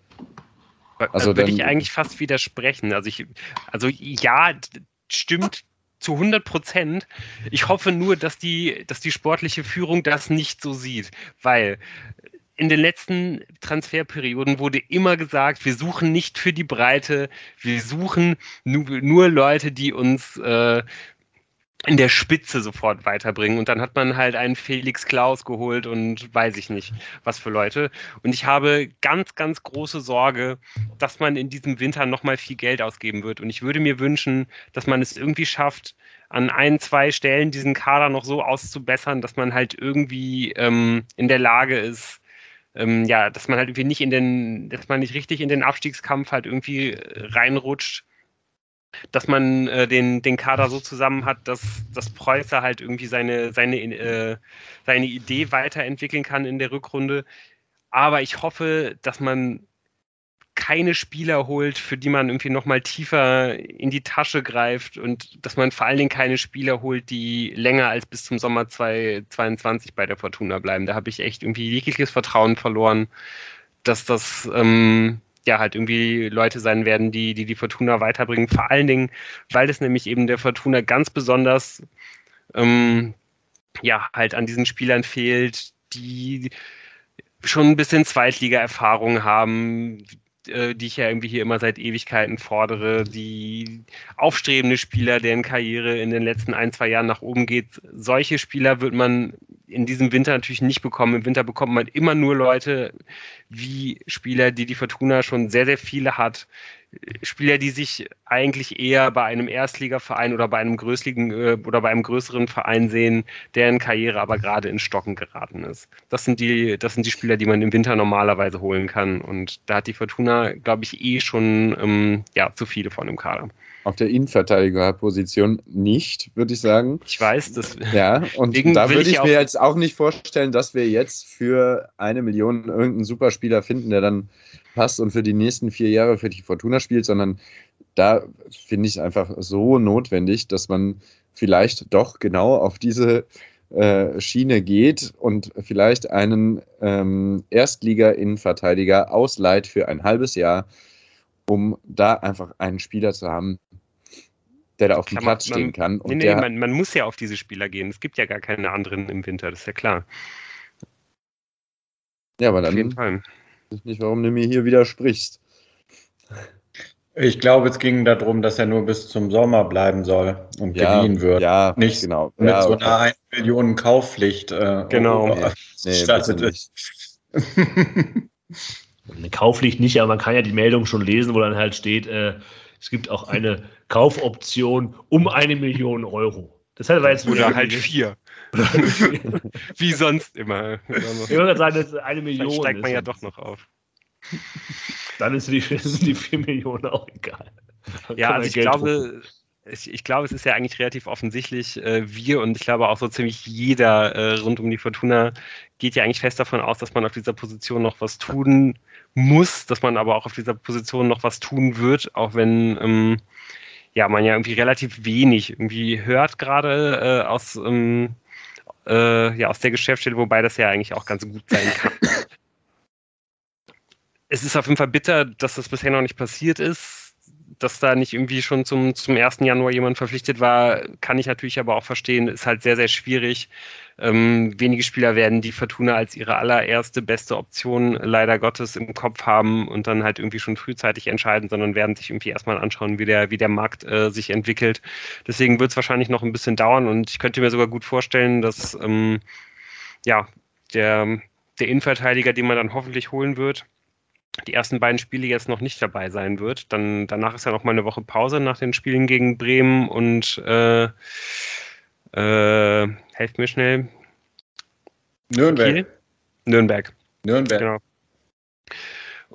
Also würde ich eigentlich fast widersprechen. Also ich, also ja, stimmt zu 100 Prozent. Ich hoffe nur, dass die, dass die sportliche Führung das nicht so sieht, weil in den letzten Transferperioden wurde immer gesagt, wir suchen nicht für die Breite, wir suchen nur, nur Leute, die uns äh, in der Spitze sofort weiterbringen. Und dann hat man halt einen Felix Klaus geholt und weiß ich nicht, was für Leute. Und ich habe ganz, ganz große Sorge, dass man in diesem Winter nochmal viel Geld ausgeben wird. Und ich würde mir wünschen, dass man es irgendwie schafft, an ein, zwei Stellen diesen Kader noch so auszubessern, dass man halt irgendwie ähm, in der Lage ist, ähm, ja, dass man halt irgendwie nicht in den, dass man nicht richtig in den Abstiegskampf halt irgendwie reinrutscht dass man äh, den, den Kader so zusammen hat, dass, dass Preußer halt irgendwie seine, seine, äh, seine Idee weiterentwickeln kann in der Rückrunde. Aber ich hoffe, dass man keine Spieler holt, für die man irgendwie nochmal tiefer in die Tasche greift und dass man vor allen Dingen keine Spieler holt, die länger als bis zum Sommer 2022 bei der Fortuna bleiben. Da habe ich echt irgendwie jegliches Vertrauen verloren, dass das ähm, ja halt irgendwie Leute sein werden, die, die die Fortuna weiterbringen. Vor allen Dingen, weil es nämlich eben der Fortuna ganz besonders ähm, ja halt an diesen Spielern fehlt, die schon ein bisschen Zweitliga-Erfahrung haben, äh, die ich ja irgendwie hier immer seit Ewigkeiten fordere, die aufstrebende Spieler, deren Karriere in den letzten ein, zwei Jahren nach oben geht. Solche Spieler wird man in diesem Winter natürlich nicht bekommen. Im Winter bekommt man immer nur Leute wie Spieler, die die Fortuna schon sehr, sehr viele hat, Spieler, die sich eigentlich eher bei einem Erstligaverein oder bei einem größeren äh, oder bei einem größeren Verein sehen, deren Karriere aber gerade in Stocken geraten ist. Das sind die, das sind die Spieler, die man im Winter normalerweise holen kann. Und da hat die Fortuna, glaube ich, eh schon ähm, ja, zu viele von im Kader. Auf der Innenverteidigerposition nicht, würde ich sagen. Ich weiß, das. Ja, und da würde ich, ich mir jetzt auch nicht vorstellen, dass wir jetzt für eine Million irgendeinen Superspieler finden, der dann passt und für die nächsten vier Jahre für die Fortuna spielt, sondern da finde ich es einfach so notwendig, dass man vielleicht doch genau auf diese äh, Schiene geht und vielleicht einen ähm, Erstliga-Innenverteidiger ausleiht für ein halbes Jahr, um da einfach einen Spieler zu haben, der da auf dem Platz man, stehen kann. Nee, nee, der, man, man, muss ja auf diese Spieler gehen. Es gibt ja gar keine anderen im Winter, das ist ja klar. Ja, aber dann. Auf jeden Fall ich nicht, warum du mir hier widersprichst. Ich glaube, es ging darum, dass er nur bis zum Sommer bleiben soll und ja, geliehen wird. Ja, nicht genau. Mit ja, so einer 1 Millionen Kaufpflicht. Äh, genau. Nee, eine Kaufpflicht nicht, aber man kann ja die Meldung schon lesen, wo dann halt steht, äh, es gibt auch eine Kaufoption um eine Million Euro. Das war jetzt Oder halt vier. Wie sonst immer. Ich würde sagen, das ist eine Million. Dann steigt man ja doch noch auf. Dann ist die, sind die vier Millionen auch egal. Dann ja, also ich glaube, ich, ich, glaube, es ist ja eigentlich relativ offensichtlich, äh, wir und ich glaube auch so ziemlich jeder äh, rund um die Fortuna geht ja eigentlich fest davon aus, dass man auf dieser Position noch was tun muss, dass man aber auch auf dieser Position noch was tun wird, auch wenn ähm, ja man ja irgendwie relativ wenig irgendwie hört gerade äh, aus ähm, äh, ja, aus der Geschäftsstelle, wobei das ja eigentlich auch ganz gut sein kann. es ist auf jeden Fall bitter, dass das bisher noch nicht passiert ist. Dass da nicht irgendwie schon zum, zum 1. Januar jemand verpflichtet war, kann ich natürlich aber auch verstehen, ist halt sehr, sehr schwierig. Ähm, wenige Spieler werden die Fortuna als ihre allererste beste Option leider Gottes im Kopf haben und dann halt irgendwie schon frühzeitig entscheiden, sondern werden sich irgendwie erstmal anschauen, wie der, wie der Markt äh, sich entwickelt. Deswegen wird es wahrscheinlich noch ein bisschen dauern und ich könnte mir sogar gut vorstellen, dass ähm, ja, der, der Innenverteidiger, den man dann hoffentlich holen wird, die ersten beiden Spiele jetzt noch nicht dabei sein wird. Dann danach ist ja noch mal eine Woche Pause nach den Spielen gegen Bremen und äh, äh, helft mir schnell. Nürnberg. Kiel? Nürnberg. Nürnberg. Genau.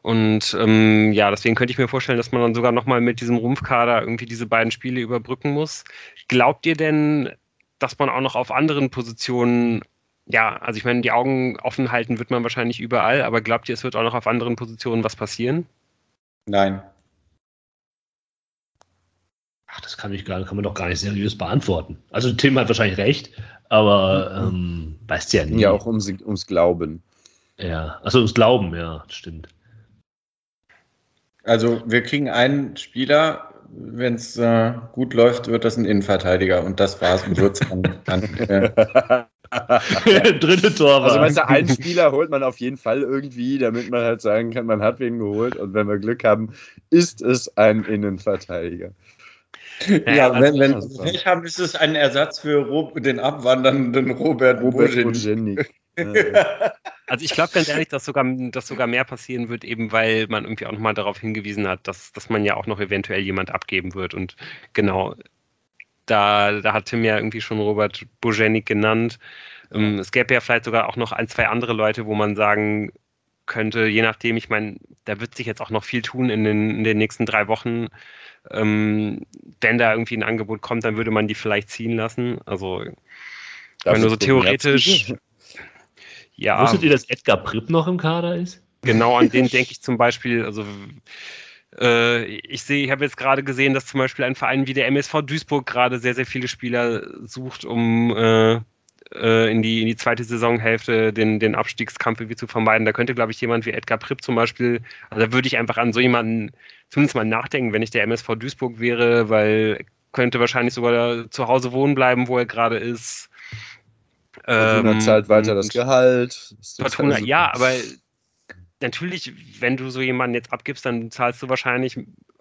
Und ähm, ja, deswegen könnte ich mir vorstellen, dass man dann sogar nochmal mit diesem Rumpfkader irgendwie diese beiden Spiele überbrücken muss. Glaubt ihr denn, dass man auch noch auf anderen Positionen ja, also ich meine, die Augen offen halten wird man wahrscheinlich überall, aber glaubt ihr, es wird auch noch auf anderen Positionen was passieren? Nein. Ach, das kann, ich gar, kann man doch gar nicht seriös beantworten. Also Tim hat wahrscheinlich recht, aber ähm, weißt ja nicht. Ja, auch ums, ums Glauben. Ja, also ums Glauben, ja, stimmt. Also wir kriegen einen Spieler, wenn es äh, gut läuft, wird das ein Innenverteidiger und das war's und wird's dann, dann äh, Dritte Tor Also, weißt du, einen Spieler holt man auf jeden Fall irgendwie, damit man halt sagen kann, man hat wen geholt. Und wenn wir Glück haben, ist es ein Innenverteidiger. Ja, ja wenn, wenn wir Pech haben, ist es ein Ersatz für den abwandernden Robert, Robert Bojenik. Also ich glaube ganz ehrlich, dass sogar, dass sogar mehr passieren wird, eben weil man irgendwie auch nochmal darauf hingewiesen hat, dass, dass man ja auch noch eventuell jemand abgeben wird. Und genau, da, da hat Tim ja irgendwie schon Robert Bojenik genannt. Ähm, es gäbe ja vielleicht sogar auch noch ein, zwei andere Leute, wo man sagen könnte, je nachdem, ich meine, da wird sich jetzt auch noch viel tun in den, in den nächsten drei Wochen. Ähm, wenn da irgendwie ein Angebot kommt, dann würde man die vielleicht ziehen lassen. Also, wenn nur so theoretisch. Ja. Wusstet ihr, dass Edgar Pripp noch im Kader ist? Genau, an den denke ich zum Beispiel, also äh, ich sehe, ich habe jetzt gerade gesehen, dass zum Beispiel ein Verein wie der MSV Duisburg gerade sehr, sehr viele Spieler sucht, um äh, äh, in, die, in die zweite Saisonhälfte den, den Abstiegskampf irgendwie zu vermeiden. Da könnte, glaube ich, jemand wie Edgar Pripp zum Beispiel, also da würde ich einfach an so jemanden zumindest mal nachdenken, wenn ich der MSV Duisburg wäre, weil könnte wahrscheinlich sogar zu Hause wohnen bleiben, wo er gerade ist. Fortuna ähm, zahlt weiter das Gehalt. Fortuna, ja, aber natürlich, wenn du so jemanden jetzt abgibst, dann zahlst du wahrscheinlich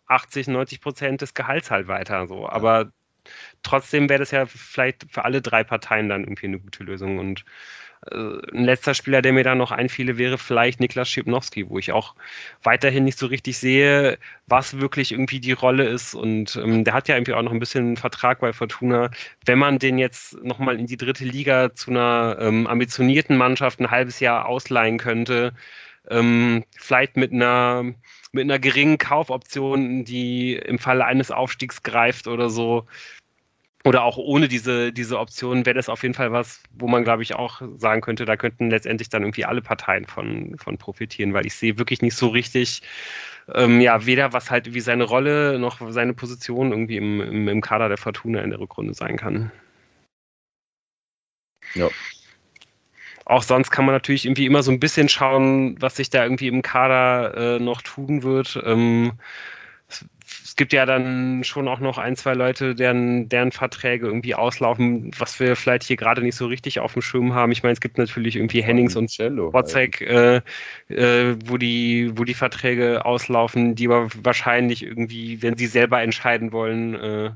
80, 90 Prozent des Gehalts halt weiter. So. Aber trotzdem wäre das ja vielleicht für alle drei Parteien dann irgendwie eine gute Lösung. Und ein letzter Spieler, der mir da noch einfiele, wäre vielleicht Niklas Schipnowski, wo ich auch weiterhin nicht so richtig sehe, was wirklich irgendwie die Rolle ist. Und ähm, der hat ja irgendwie auch noch ein bisschen einen Vertrag bei Fortuna. Wenn man den jetzt nochmal in die dritte Liga zu einer ähm, ambitionierten Mannschaft ein halbes Jahr ausleihen könnte, ähm, vielleicht mit einer, mit einer geringen Kaufoption, die im Falle eines Aufstiegs greift oder so. Oder auch ohne diese, diese Option wäre das auf jeden Fall was, wo man, glaube ich, auch sagen könnte, da könnten letztendlich dann irgendwie alle Parteien von, von profitieren, weil ich sehe wirklich nicht so richtig, ähm, ja, weder was halt wie seine Rolle noch seine Position irgendwie im, im, im Kader der Fortuna in der Rückrunde sein kann. Ja, auch sonst kann man natürlich irgendwie immer so ein bisschen schauen, was sich da irgendwie im Kader äh, noch tun wird. Ähm, es gibt ja dann schon auch noch ein, zwei Leute, deren, deren Verträge irgendwie auslaufen, was wir vielleicht hier gerade nicht so richtig auf dem Schirm haben. Ich meine, es gibt natürlich irgendwie Hennings und Wozzeck, äh, äh, wo, die, wo die Verträge auslaufen, die aber wahrscheinlich irgendwie, wenn sie selber entscheiden wollen, äh,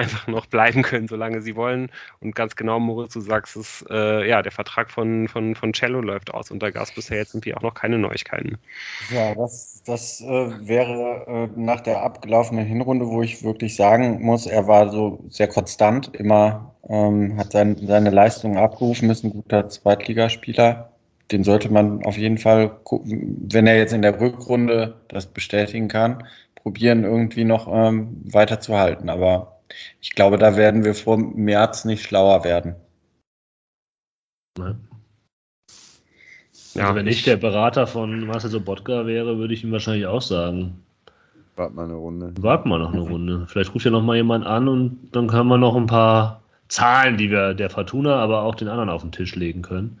einfach noch bleiben können, solange sie wollen. Und ganz genau, Moritz, du sagst es, äh, ja, der Vertrag von, von, von Cello läuft aus und da gab es bisher jetzt irgendwie auch noch keine Neuigkeiten. Ja, das, das äh, wäre äh, nach der abgelaufenen Hinrunde, wo ich wirklich sagen muss, er war so sehr konstant, immer ähm, hat sein, seine Leistungen abgerufen, ist ein guter Zweitligaspieler. Den sollte man auf jeden Fall, wenn er jetzt in der Rückrunde das bestätigen kann, probieren, irgendwie noch ähm, weiter zu halten. Aber ich glaube, da werden wir vor März nicht schlauer werden. Ja. Also wenn ich der Berater von Marcel Sobotka wäre, würde ich ihm wahrscheinlich auch sagen. Warten mal eine Runde. Warten wir noch eine Runde. Vielleicht ruft ja noch mal jemand an und dann können wir noch ein paar Zahlen, die wir der Fortuna, aber auch den anderen auf den Tisch legen können.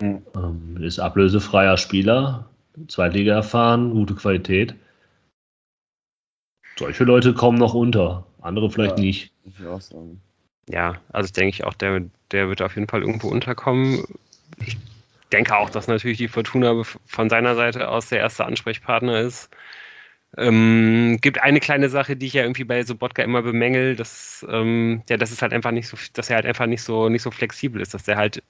Mhm. Ähm, ist ablösefreier Spieler, Zweitliga erfahren, gute Qualität Solche Leute kommen noch unter, andere vielleicht ja, nicht. Ich auch sagen. Ja, also denke ich auch, der, der wird auf jeden Fall irgendwo unterkommen. Ich denke auch, dass natürlich die Fortuna von seiner Seite aus der erste Ansprechpartner ist. Ähm, gibt eine kleine Sache, die ich ja irgendwie bei Sobotka immer bemängel, dass, ähm, ja, dass es halt einfach nicht so, dass er halt einfach nicht so, nicht so flexibel ist, dass er halt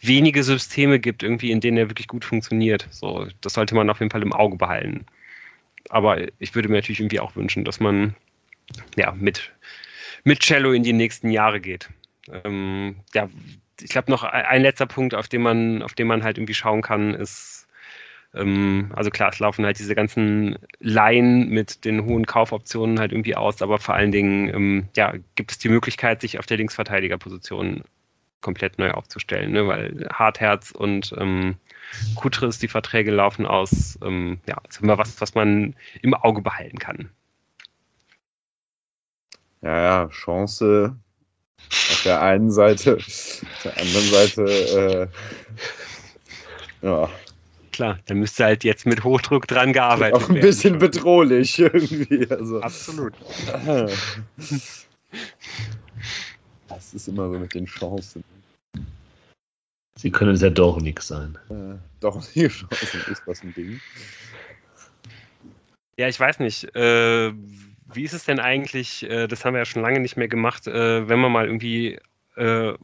wenige Systeme gibt, irgendwie, in denen er wirklich gut funktioniert. So, das sollte man auf jeden Fall im Auge behalten. Aber ich würde mir natürlich irgendwie auch wünschen, dass man ja mit, mit Cello in die nächsten Jahre geht. Ähm, ja, ich glaube noch ein letzter Punkt, auf den man, auf den man halt irgendwie schauen kann, ist ähm, also klar, es laufen halt diese ganzen Laien mit den hohen Kaufoptionen halt irgendwie aus, aber vor allen Dingen ähm, ja, gibt es die Möglichkeit, sich auf der Linksverteidigerposition komplett neu aufzustellen, ne? weil Hartherz und ähm, Kutris, die Verträge laufen aus. Ähm, ja, ist immer was, was man im Auge behalten kann. Ja, ja, Chance auf der einen Seite, auf der anderen Seite, äh, ja, klar. Da müsste halt jetzt mit Hochdruck dran gearbeitet werden. Auch ein werden. bisschen bedrohlich irgendwie. Also. Absolut. Das ist immer so mit den Chancen. Sie können es ja doch nichts sein. Äh, doch nie Chancen ist das ein Ding. Ja, ich weiß nicht. Äh, wie ist es denn eigentlich, äh, das haben wir ja schon lange nicht mehr gemacht, äh, wenn man mal irgendwie äh,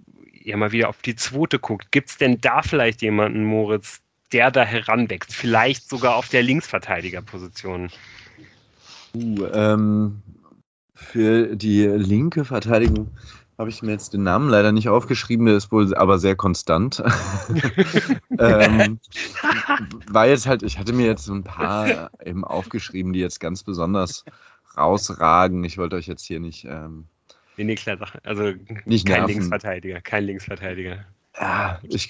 ja mal wieder auf die zweite guckt. Gibt es denn da vielleicht jemanden, Moritz, der da heranwächst, vielleicht sogar auf der Linksverteidigerposition? Uh, ähm, für die linke Verteidigung habe ich mir jetzt den Namen leider nicht aufgeschrieben, der ist wohl aber sehr konstant. ähm, war jetzt halt, ich hatte mir jetzt so ein paar eben aufgeschrieben, die jetzt ganz besonders rausragen. Ich wollte euch jetzt hier nicht. Ähm, nee, nee, klar, also nicht kein nerven. Linksverteidiger, kein Linksverteidiger. Ja, ich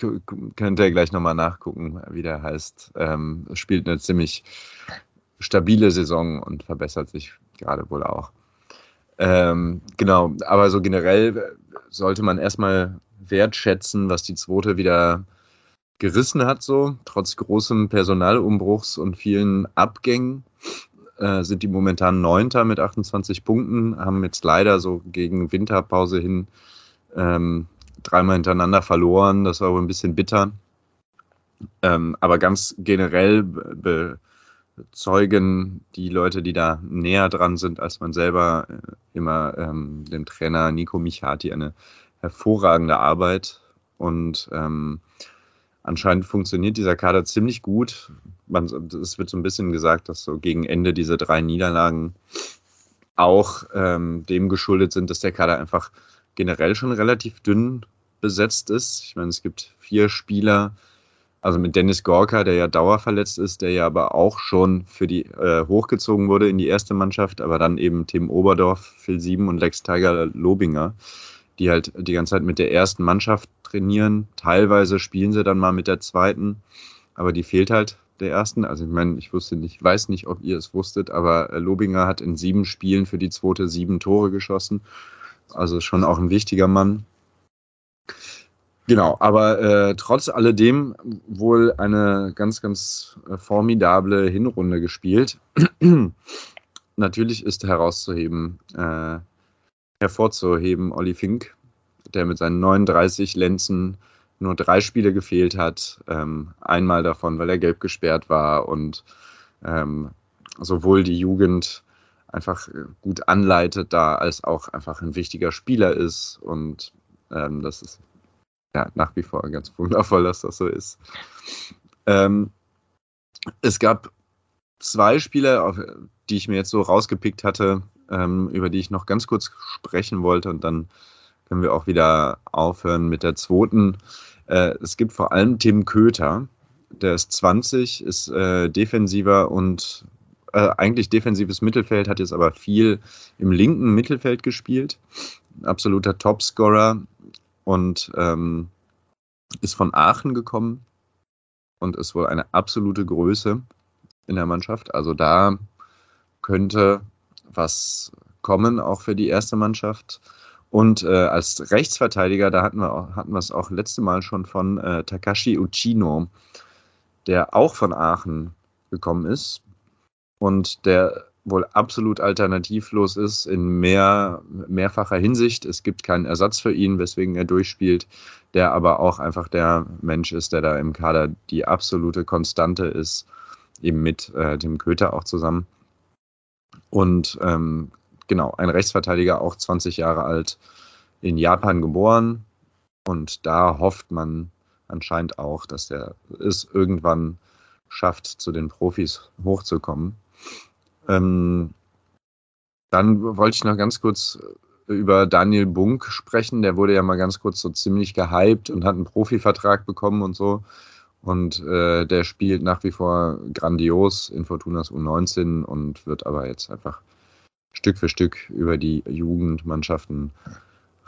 könnte ja gleich nochmal nachgucken, wie der heißt. Ähm, spielt eine ziemlich stabile Saison und verbessert sich gerade wohl auch. Ähm, genau, aber so generell sollte man erstmal wertschätzen, was die zweite wieder gerissen hat, so trotz großem Personalumbruchs und vielen Abgängen. Äh, sind die momentan Neunter mit 28 Punkten, haben jetzt leider so gegen Winterpause hin ähm, dreimal hintereinander verloren. Das war wohl ein bisschen bitter. Ähm, aber ganz generell bezeugen die Leute, die da näher dran sind als man selber, äh, immer ähm, dem Trainer Nico Michati eine hervorragende Arbeit. Und ähm, anscheinend funktioniert dieser Kader ziemlich gut. Man, es wird so ein bisschen gesagt, dass so gegen Ende diese drei Niederlagen auch ähm, dem geschuldet sind, dass der Kader einfach generell schon relativ dünn besetzt ist. Ich meine, es gibt vier Spieler, also mit Dennis Gorka, der ja dauerverletzt ist, der ja aber auch schon für die äh, hochgezogen wurde in die erste Mannschaft, aber dann eben Tim Oberdorf, Phil Sieben und Lex Tiger Lobinger, die halt die ganze Zeit mit der ersten Mannschaft trainieren. Teilweise spielen sie dann mal mit der zweiten, aber die fehlt halt der ersten. Also ich meine, ich wusste nicht, weiß nicht, ob ihr es wusstet, aber äh, Lobinger hat in sieben Spielen für die zweite sieben Tore geschossen. Also schon auch ein wichtiger Mann. Genau, aber äh, trotz alledem wohl eine ganz, ganz äh, formidable Hinrunde gespielt. Natürlich ist herauszuheben, äh, hervorzuheben Olli Fink, der mit seinen 39 Lenzen nur drei Spiele gefehlt hat. Ähm, einmal davon, weil er gelb gesperrt war und ähm, sowohl die Jugend einfach gut anleitet da, als auch einfach ein wichtiger Spieler ist. Und ähm, das ist ja, nach wie vor ganz wundervoll, dass das so ist. Ähm, es gab zwei Spiele, die ich mir jetzt so rausgepickt hatte, ähm, über die ich noch ganz kurz sprechen wollte und dann können wir auch wieder aufhören mit der zweiten. Äh, es gibt vor allem Tim Köter, der ist 20, ist äh, defensiver und äh, eigentlich defensives Mittelfeld, hat jetzt aber viel im linken Mittelfeld gespielt. Absoluter Topscorer, und ähm, ist von Aachen gekommen und ist wohl eine absolute Größe in der Mannschaft. Also da könnte was kommen, auch für die erste Mannschaft. Und äh, als Rechtsverteidiger, da hatten wir, hatten wir es auch letzte Mal schon von äh, Takashi Uchino, der auch von Aachen gekommen ist und der wohl absolut alternativlos ist in mehr, mehrfacher Hinsicht. Es gibt keinen Ersatz für ihn, weswegen er durchspielt, der aber auch einfach der Mensch ist, der da im Kader die absolute Konstante ist, eben mit äh, dem Köter auch zusammen. Und ähm, genau, ein Rechtsverteidiger, auch 20 Jahre alt, in Japan geboren. Und da hofft man anscheinend auch, dass der es irgendwann schafft, zu den Profis hochzukommen. Ähm, dann wollte ich noch ganz kurz über Daniel Bunk sprechen. Der wurde ja mal ganz kurz so ziemlich gehypt und hat einen Profivertrag bekommen und so. Und äh, der spielt nach wie vor grandios in Fortunas U19 und wird aber jetzt einfach Stück für Stück über die Jugendmannschaften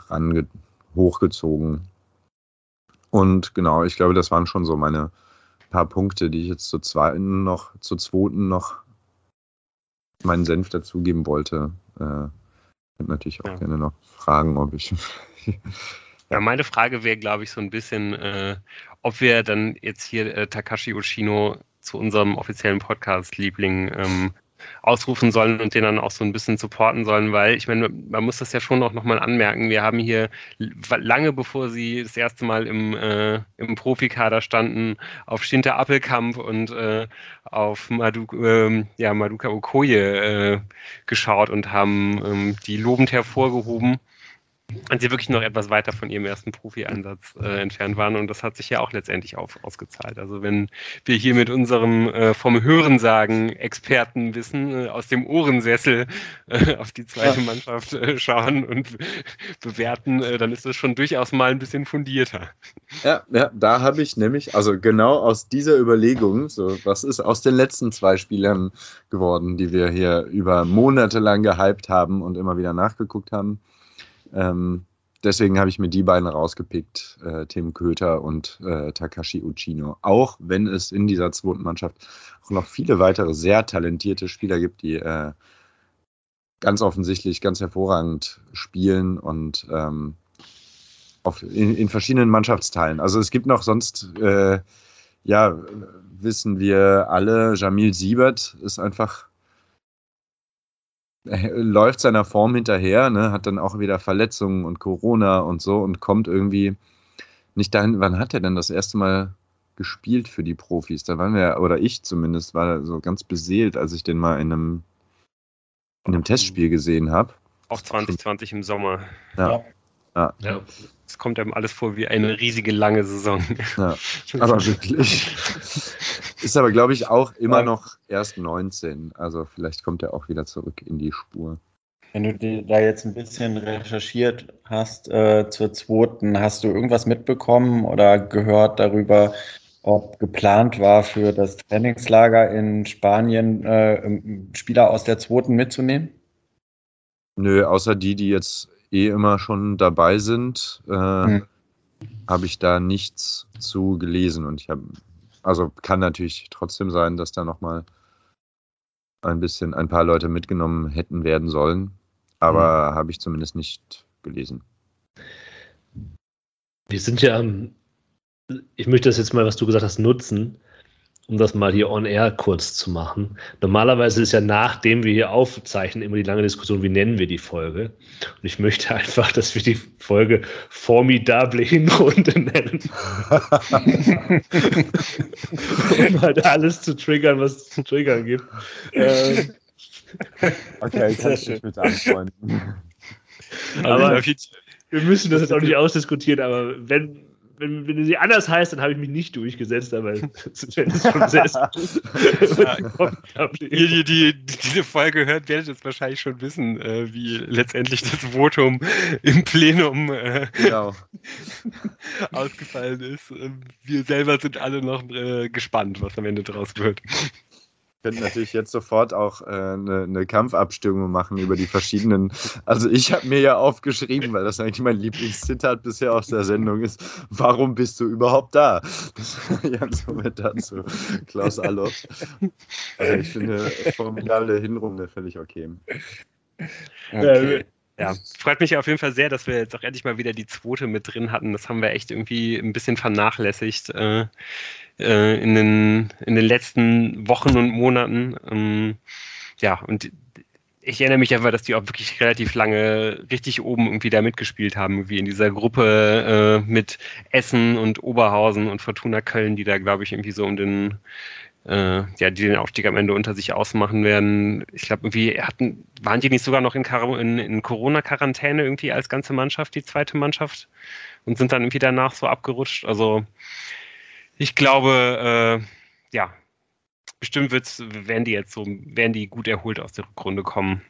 range hochgezogen. Und genau, ich glaube, das waren schon so meine paar Punkte, die ich jetzt zur zweiten noch, zur zweiten noch meinen Senf dazugeben wollte. Äh, könnte natürlich auch ja. gerne noch fragen, ob ich. ja, meine Frage wäre, glaube ich, so ein bisschen, äh, ob wir dann jetzt hier äh, Takashi Oshino zu unserem offiziellen Podcast-Liebling ähm, ausrufen sollen und den dann auch so ein bisschen supporten sollen, weil ich meine, man muss das ja schon auch nochmal anmerken. Wir haben hier lange bevor sie das erste Mal im, äh, im Profikader standen, auf Shinta Appelkamp und äh, auf Madu, äh, ja, Maduka Okoye äh, geschaut und haben ähm, die lobend hervorgehoben und sie wirklich noch etwas weiter von ihrem ersten Profi-Einsatz äh, entfernt waren. Und das hat sich ja auch letztendlich auf, ausgezahlt. Also wenn wir hier mit unserem äh, vom Hörensagen Expertenwissen äh, aus dem Ohrensessel äh, auf die zweite Mannschaft äh, schauen und bewerten, äh, dann ist das schon durchaus mal ein bisschen fundierter. Ja, ja da habe ich nämlich, also genau aus dieser Überlegung, so was ist aus den letzten zwei Spielern geworden, die wir hier über Monate lang gehypt haben und immer wieder nachgeguckt haben. Ähm, deswegen habe ich mir die beiden rausgepickt, äh, Tim Köter und äh, Takashi Uchino. Auch wenn es in dieser zweiten Mannschaft auch noch viele weitere sehr talentierte Spieler gibt, die äh, ganz offensichtlich ganz hervorragend spielen und ähm, auf, in, in, verschiedenen Mannschaftsteilen. Also es gibt noch sonst, äh, ja, wissen wir alle, Jamil Siebert ist einfach läuft seiner Form hinterher, ne, hat dann auch wieder Verletzungen und Corona und so und kommt irgendwie nicht dahin. Wann hat er denn das erste Mal gespielt für die Profis? Da waren wir, oder ich zumindest, war so ganz beseelt, als ich den mal in einem, in einem Testspiel gesehen habe. Auch 2020 im Sommer. Ja. ja. Ja. Es kommt einem alles vor wie eine riesige lange Saison. Ja, aber wirklich. Ist aber, glaube ich, auch immer noch erst 19. Also vielleicht kommt er auch wieder zurück in die Spur. Wenn du da jetzt ein bisschen recherchiert hast äh, zur zweiten, hast du irgendwas mitbekommen oder gehört darüber, ob geplant war, für das Trainingslager in Spanien äh, Spieler aus der zweiten mitzunehmen? Nö, außer die, die jetzt eh immer schon dabei sind, äh, hm. habe ich da nichts zu gelesen. Und ich habe, also kann natürlich trotzdem sein, dass da nochmal ein bisschen ein paar Leute mitgenommen hätten werden sollen. Aber hm. habe ich zumindest nicht gelesen. Wir sind ja, ich möchte das jetzt mal, was du gesagt hast, nutzen um das mal hier on air kurz zu machen. Normalerweise ist ja nachdem wir hier aufzeichnen immer die lange Diskussion, wie nennen wir die Folge. Und ich möchte einfach, dass wir die Folge Formidable Hinrunde nennen. um halt alles zu triggern, was es zu triggern gibt. Ähm, okay, ich kann mich mit anfreunden. Aber wir müssen das jetzt auch nicht ausdiskutieren, aber wenn, wenn, wenn sie anders heißt, dann habe ich mich nicht durchgesetzt, aber wenn es schon sehr Ihr, die, die, diese Folge hört, werdet jetzt wahrscheinlich schon wissen, äh, wie letztendlich das Votum im Plenum äh, genau. ausgefallen ist. Ähm, wir selber sind alle noch äh, gespannt, was am Ende draus wird könnten natürlich jetzt sofort auch äh, eine, eine, Kampfabstimmung machen über die verschiedenen. Also ich habe mir ja aufgeschrieben, weil das eigentlich mein Lieblingszitat bisher aus der Sendung ist. Warum bist du überhaupt da? Das Jans Kommentar zu Klaus Allof. Also ich finde formidable Hinrunde völlig okay. okay. Ja, freut mich auf jeden Fall sehr, dass wir jetzt auch endlich mal wieder die zweite mit drin hatten. Das haben wir echt irgendwie ein bisschen vernachlässigt äh, äh, in, den, in den letzten Wochen und Monaten. Ähm, ja, und ich erinnere mich einfach, dass die auch wirklich relativ lange richtig oben irgendwie da mitgespielt haben, wie in dieser Gruppe äh, mit Essen und Oberhausen und Fortuna Köln, die da, glaube ich, irgendwie so um den, äh, ja, die den Aufstieg am Ende unter sich ausmachen werden. Ich glaube, irgendwie hatten, waren die nicht sogar noch in, in, in Corona-Quarantäne irgendwie als ganze Mannschaft, die zweite Mannschaft, und sind dann irgendwie danach so abgerutscht. Also ich glaube, äh, ja, bestimmt wird's, werden die jetzt so, werden die gut erholt aus der Rückrunde kommen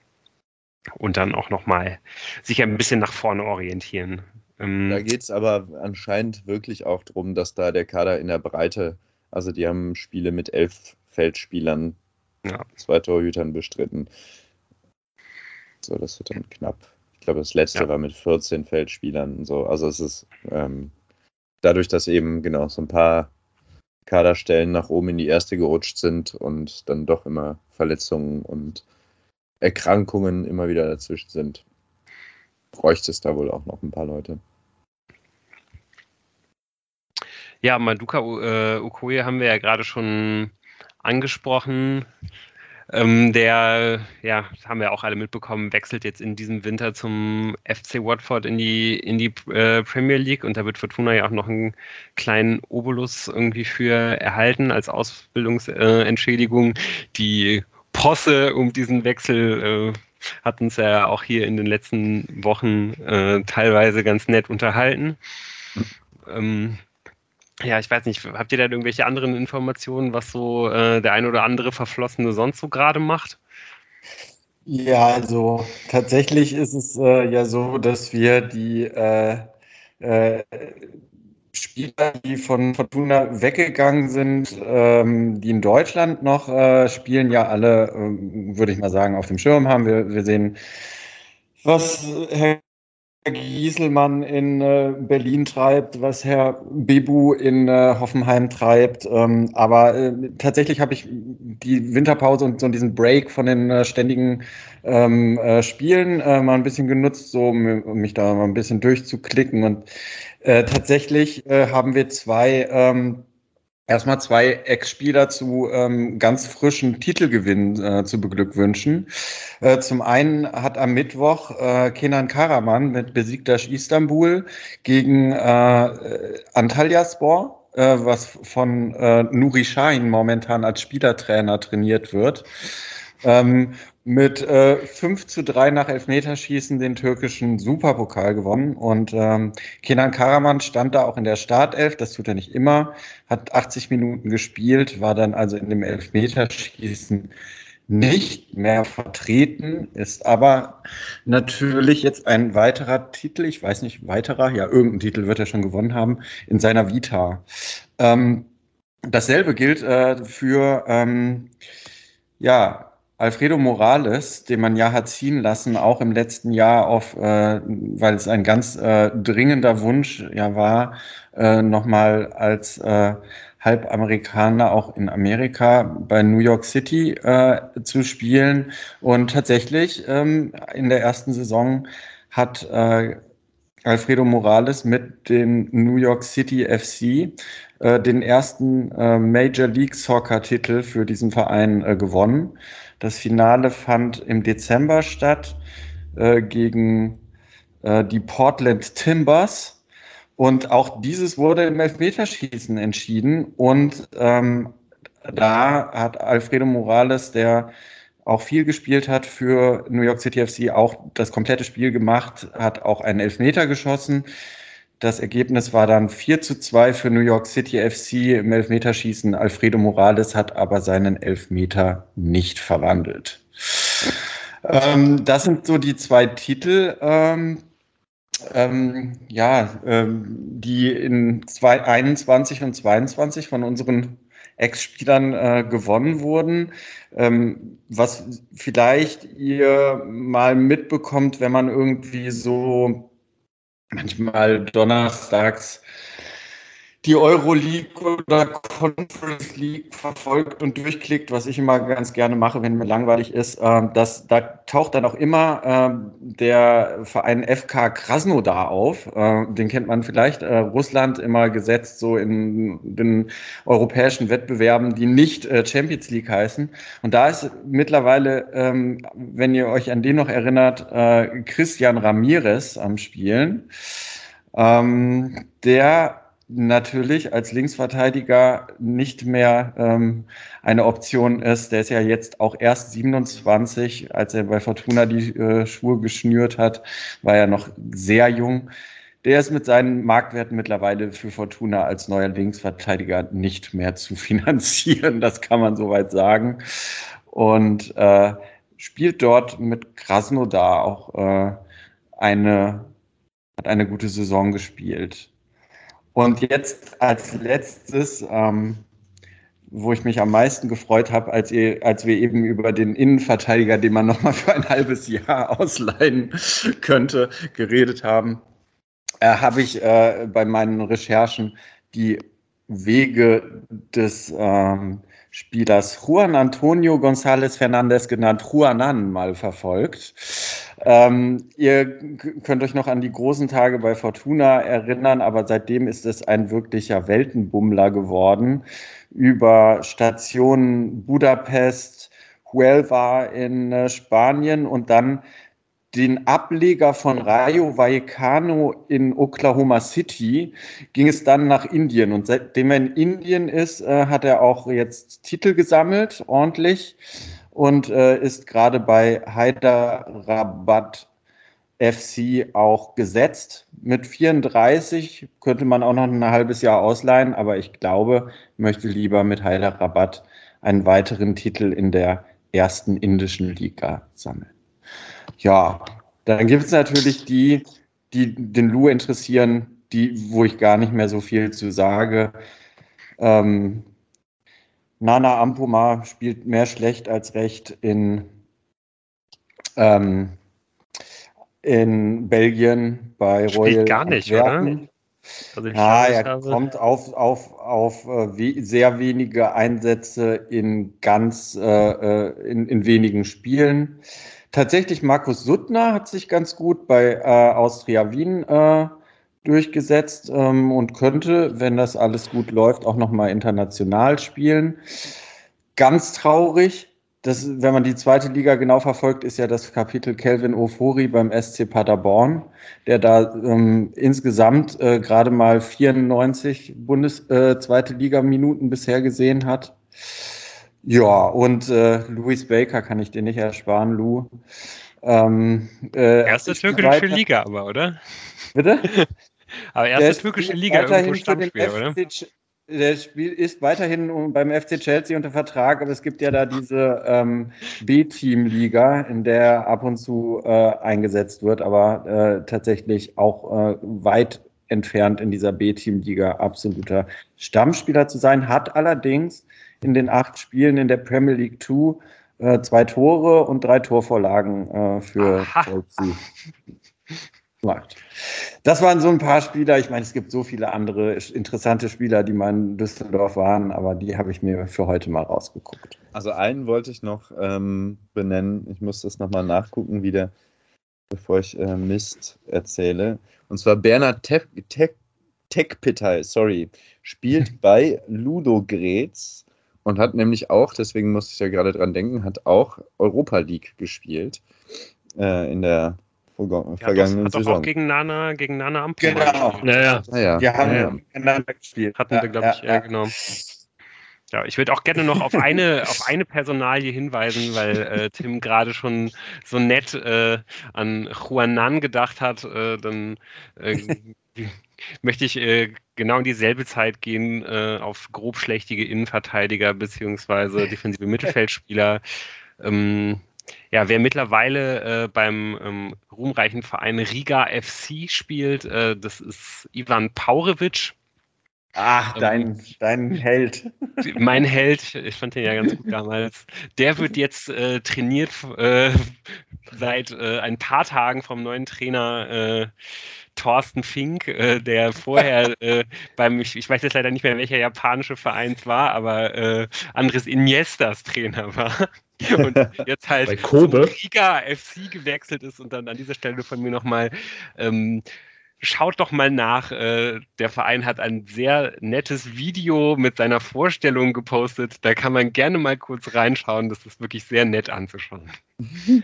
und dann auch nochmal sich ein bisschen nach vorne orientieren. Ähm, da geht es aber anscheinend wirklich auch darum, dass da der Kader in der Breite, also die haben Spiele mit elf Feldspielern, ja. zwei Torhütern bestritten. So, das wird dann knapp. Ich glaube, das letzte ja. war mit 14 Feldspielern. So. Also es ist ähm, dadurch, dass eben genau so ein paar Kaderstellen nach oben in die erste gerutscht sind und dann doch immer Verletzungen und Erkrankungen immer wieder dazwischen sind, bräuchte es da wohl auch noch ein paar Leute. Ja, Maduka äh, Okoye haben wir ja gerade schon angesprochen. Ähm, der, ja, haben wir auch alle mitbekommen, wechselt jetzt in diesem Winter zum FC Watford in die, in die äh, Premier League und da wird Fortuna ja auch noch einen kleinen Obolus irgendwie für erhalten als Ausbildungsentschädigung. Äh, die Posse um diesen Wechsel äh, hat uns ja auch hier in den letzten Wochen äh, teilweise ganz nett unterhalten. Ähm, ja, ich weiß nicht, habt ihr da irgendwelche anderen Informationen, was so äh, der ein oder andere Verflossene sonst so gerade macht? Ja, also tatsächlich ist es äh, ja so, dass wir die äh, äh Spieler, die von Fortuna weggegangen sind, ähm, die in Deutschland noch äh, spielen, ja alle, ähm, würde ich mal sagen, auf dem Schirm haben. Wir, wir sehen, was Herr Gieselmann in äh, Berlin treibt, was Herr Bebu in äh, Hoffenheim treibt. Ähm, aber äh, tatsächlich habe ich die Winterpause und so diesen Break von den äh, ständigen ähm, äh, Spielen äh, mal ein bisschen genutzt, so um mich da mal ein bisschen durchzuklicken. Und tatsächlich haben wir zwei ähm, erstmal zwei Ex-Spieler zu ähm, ganz frischen Titelgewinn äh, zu beglückwünschen. Äh, zum einen hat am Mittwoch äh, Kenan Karaman mit Besiktas Istanbul gegen äh, Antalyaspor, äh, was von äh, Nuri Sahin momentan als Spielertrainer trainiert wird. Ähm, mit äh, 5 zu 3 nach Elfmeterschießen den türkischen Superpokal gewonnen. Und ähm, Kenan Karaman stand da auch in der Startelf, das tut er nicht immer, hat 80 Minuten gespielt, war dann also in dem Elfmeterschießen nicht mehr vertreten, ist aber natürlich jetzt ein weiterer Titel, ich weiß nicht, weiterer, ja, irgendein Titel wird er schon gewonnen haben, in seiner Vita. Ähm, dasselbe gilt äh, für, ähm, ja, Alfredo Morales, den man ja hat ziehen lassen, auch im letzten Jahr auf, äh, weil es ein ganz äh, dringender Wunsch ja war, äh, nochmal als äh, Halbamerikaner auch in Amerika bei New York City äh, zu spielen. Und tatsächlich ähm, in der ersten Saison hat äh, Alfredo Morales mit den New York City FC äh, den ersten äh, Major League Soccer Titel für diesen Verein äh, gewonnen. Das Finale fand im Dezember statt äh, gegen äh, die Portland Timbers. Und auch dieses wurde im Elfmeterschießen entschieden. Und ähm, da hat Alfredo Morales, der auch viel gespielt hat für New York City FC, auch das komplette Spiel gemacht, hat auch einen Elfmeter geschossen. Das Ergebnis war dann 4 zu 2 für New York City FC im Elfmeterschießen. Alfredo Morales hat aber seinen Elfmeter nicht verwandelt. Ähm, das sind so die zwei Titel, ähm, ähm, ja, ähm, die in 21 und 22 von unseren Ex-Spielern äh, gewonnen wurden. Ähm, was vielleicht ihr mal mitbekommt, wenn man irgendwie so manchmal donnerstags die Euroleague oder Conference League verfolgt und durchklickt, was ich immer ganz gerne mache, wenn mir langweilig ist, äh, dass, da taucht dann auch immer äh, der Verein FK Krasnodar auf. Äh, den kennt man vielleicht. Äh, Russland immer gesetzt so in den europäischen Wettbewerben, die nicht äh, Champions League heißen. Und da ist mittlerweile, ähm, wenn ihr euch an den noch erinnert, äh, Christian Ramirez am Spielen. Ähm, der natürlich als Linksverteidiger nicht mehr ähm, eine Option ist. Der ist ja jetzt auch erst 27, als er bei Fortuna die äh, Schuhe geschnürt hat, war er noch sehr jung. Der ist mit seinen Marktwerten mittlerweile für Fortuna als neuer Linksverteidiger nicht mehr zu finanzieren. Das kann man soweit sagen. Und äh, spielt dort mit Krasnodar auch äh, eine, hat eine gute Saison gespielt. Und jetzt als letztes, ähm, wo ich mich am meisten gefreut habe, als, als wir eben über den Innenverteidiger, den man nochmal für ein halbes Jahr ausleihen könnte, geredet haben, äh, habe ich äh, bei meinen Recherchen die Wege des ähm, Spielers Juan Antonio González Fernández, genannt Juanan, mal verfolgt. Ähm, ihr könnt euch noch an die großen Tage bei Fortuna erinnern, aber seitdem ist es ein wirklicher Weltenbummler geworden. Über Stationen Budapest, Huelva in äh, Spanien und dann den Ableger von Rayo Vallecano in Oklahoma City ging es dann nach Indien. Und seitdem er in Indien ist, äh, hat er auch jetzt Titel gesammelt, ordentlich, und äh, ist gerade bei Hyderabad FC auch gesetzt. Mit 34 könnte man auch noch ein halbes Jahr ausleihen, aber ich glaube, möchte lieber mit Hyderabad einen weiteren Titel in der ersten indischen Liga sammeln. Ja, dann gibt es natürlich die, die den Lou interessieren, die, wo ich gar nicht mehr so viel zu sage. Ähm, Nana Ampoma spielt mehr schlecht als recht in, ähm, in Belgien bei spielt Royal. gar nicht, Antwerpen. oder? Also ja, er habe. kommt auf, auf, auf äh, sehr wenige Einsätze in ganz äh, äh in, in wenigen Spielen. Tatsächlich Markus Suttner hat sich ganz gut bei äh, Austria Wien äh, durchgesetzt ähm, und könnte, wenn das alles gut läuft, auch nochmal international spielen. Ganz traurig, das, wenn man die zweite Liga genau verfolgt, ist ja das Kapitel Kelvin Ofori beim SC Paderborn, der da ähm, insgesamt äh, gerade mal 94 Bundes äh, zweite Liga Minuten bisher gesehen hat. Ja, und äh, Louis Baker kann ich dir nicht ersparen, Lou. Ähm, äh, erste türkische Liga aber, oder? Bitte? aber erste türkische Liga irgendwo Stammspieler, oder? der Spiel ist weiterhin beim FC Chelsea unter Vertrag, aber es gibt ja da diese ähm, B-Team-Liga, in der ab und zu äh, eingesetzt wird, aber äh, tatsächlich auch äh, weit entfernt in dieser B-Team-Liga absoluter Stammspieler zu sein, hat allerdings in den acht Spielen in der Premier League 2 äh, zwei Tore und drei Torvorlagen äh, für Chelsea gemacht. Das waren so ein paar Spieler. Ich meine, es gibt so viele andere interessante Spieler, die mal in Düsseldorf waren, aber die habe ich mir für heute mal rausgeguckt. Also einen wollte ich noch ähm, benennen. Ich muss das nochmal nachgucken wieder, bevor ich äh, Mist erzähle. Und zwar Bernhard Tekpitai, sorry, spielt bei Ludo Gretz und hat nämlich auch, deswegen musste ich ja gerade dran denken, hat auch Europa League gespielt äh, in der vergangenen ja, das, Saison. Hat auch gegen Nana, gegen Nana am Genau. Ja, ja. ja, Wir haben ja. miteinander gespielt. Hatten wir, glaube ich, ja, genommen. Ja, ich würde auch gerne noch auf eine, auf eine Personalie hinweisen, weil äh, Tim gerade schon so nett äh, an Juanan gedacht hat. Äh, dann äh, möchte ich äh, genau in dieselbe Zeit gehen äh, auf grobschlächtige Innenverteidiger beziehungsweise defensive Mittelfeldspieler. Ähm, ja, wer mittlerweile äh, beim ähm, ruhmreichen Verein Riga FC spielt, äh, das ist Ivan Paurevic. Ach, ähm, dein, ähm, dein Held. Mein Held, ich fand den ja ganz gut damals. Der wird jetzt äh, trainiert äh, seit äh, ein paar Tagen vom neuen Trainer äh, Thorsten Fink, äh, der vorher äh, beim, ich, ich, weiß jetzt leider nicht mehr, welcher japanische Verein es war, aber äh, Andres Iniestas Trainer war. Und jetzt halt Bei Kobe. Riga FC gewechselt ist und dann an dieser Stelle von mir nochmal ähm, schaut doch mal nach. Äh, der Verein hat ein sehr nettes Video mit seiner Vorstellung gepostet. Da kann man gerne mal kurz reinschauen. Das ist wirklich sehr nett anzuschauen.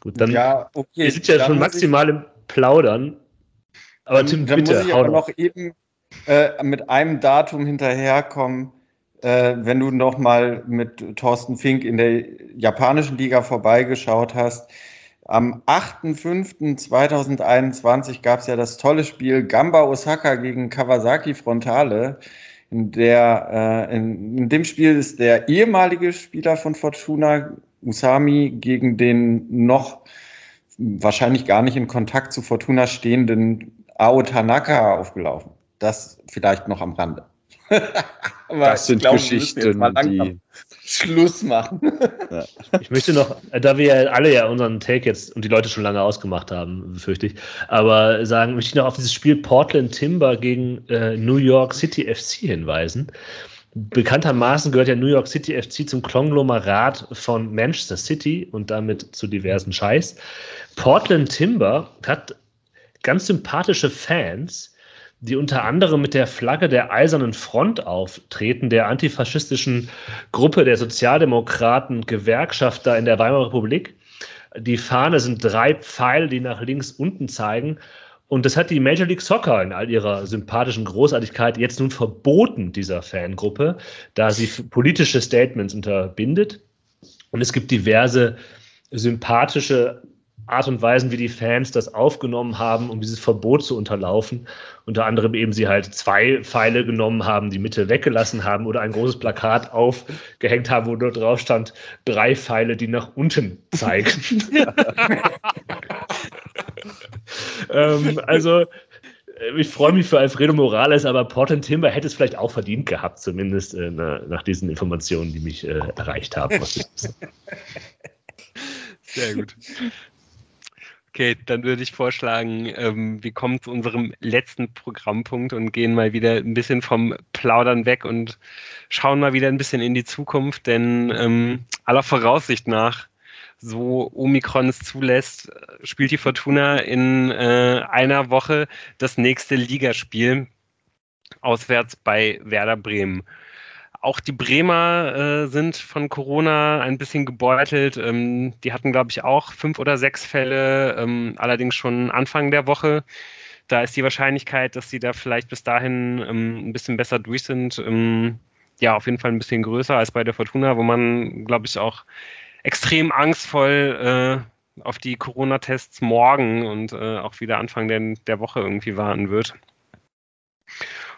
Gut, dann ja, okay. wir sind ja schon maximal im Plaudern. Aber dann, Tim, dann bitte, muss ich aber noch eben äh, mit einem Datum hinterherkommen, äh, wenn du noch mal mit Thorsten Fink in der japanischen Liga vorbeigeschaut hast. Am 8.5.2021 gab es ja das tolle Spiel Gamba Osaka gegen Kawasaki Frontale. In, der, äh, in, in, dem Spiel ist der ehemalige Spieler von Fortuna, Usami, gegen den noch wahrscheinlich gar nicht in Kontakt zu Fortuna stehenden Ao Tanaka aufgelaufen. Das vielleicht noch am Rande. das sind glaube, Geschichten, die Schluss machen. ja. Ich möchte noch, da wir ja alle ja unseren Take jetzt und die Leute schon lange ausgemacht haben, befürchte ich, aber sagen, möchte ich noch auf dieses Spiel Portland Timber gegen äh, New York City FC hinweisen. Bekanntermaßen gehört ja New York City FC zum Konglomerat von Manchester City und damit zu diversen Scheiß. Portland Timber hat ganz sympathische Fans, die unter anderem mit der Flagge der Eisernen Front auftreten, der antifaschistischen Gruppe der Sozialdemokraten Gewerkschafter in der Weimarer Republik. Die Fahne sind drei Pfeile, die nach links unten zeigen. Und das hat die Major League Soccer in all ihrer sympathischen Großartigkeit jetzt nun verboten, dieser Fangruppe, da sie politische Statements unterbindet. Und es gibt diverse sympathische Art und Weisen, wie die Fans das aufgenommen haben, um dieses Verbot zu unterlaufen. Unter anderem eben sie halt zwei Pfeile genommen haben, die Mitte weggelassen haben oder ein großes Plakat aufgehängt haben, wo dort drauf stand, drei Pfeile, die nach unten zeigen. ähm, also äh, ich freue mich für Alfredo Morales, aber Portland Timber hätte es vielleicht auch verdient gehabt, zumindest äh, nach diesen Informationen, die mich äh, erreicht haben. Sehr gut. Okay, dann würde ich vorschlagen, ähm, wir kommen zu unserem letzten Programmpunkt und gehen mal wieder ein bisschen vom Plaudern weg und schauen mal wieder ein bisschen in die Zukunft, denn ähm, aller Voraussicht nach, so Omikron es zulässt, spielt die Fortuna in äh, einer Woche das nächste Ligaspiel auswärts bei Werder Bremen. Auch die Bremer äh, sind von Corona ein bisschen gebeutelt. Ähm, die hatten, glaube ich, auch fünf oder sechs Fälle, ähm, allerdings schon Anfang der Woche. Da ist die Wahrscheinlichkeit, dass sie da vielleicht bis dahin ähm, ein bisschen besser durch sind, ähm, ja, auf jeden Fall ein bisschen größer als bei der Fortuna, wo man, glaube ich, auch extrem angstvoll äh, auf die Corona-Tests morgen und äh, auch wieder Anfang der, der Woche irgendwie warten wird.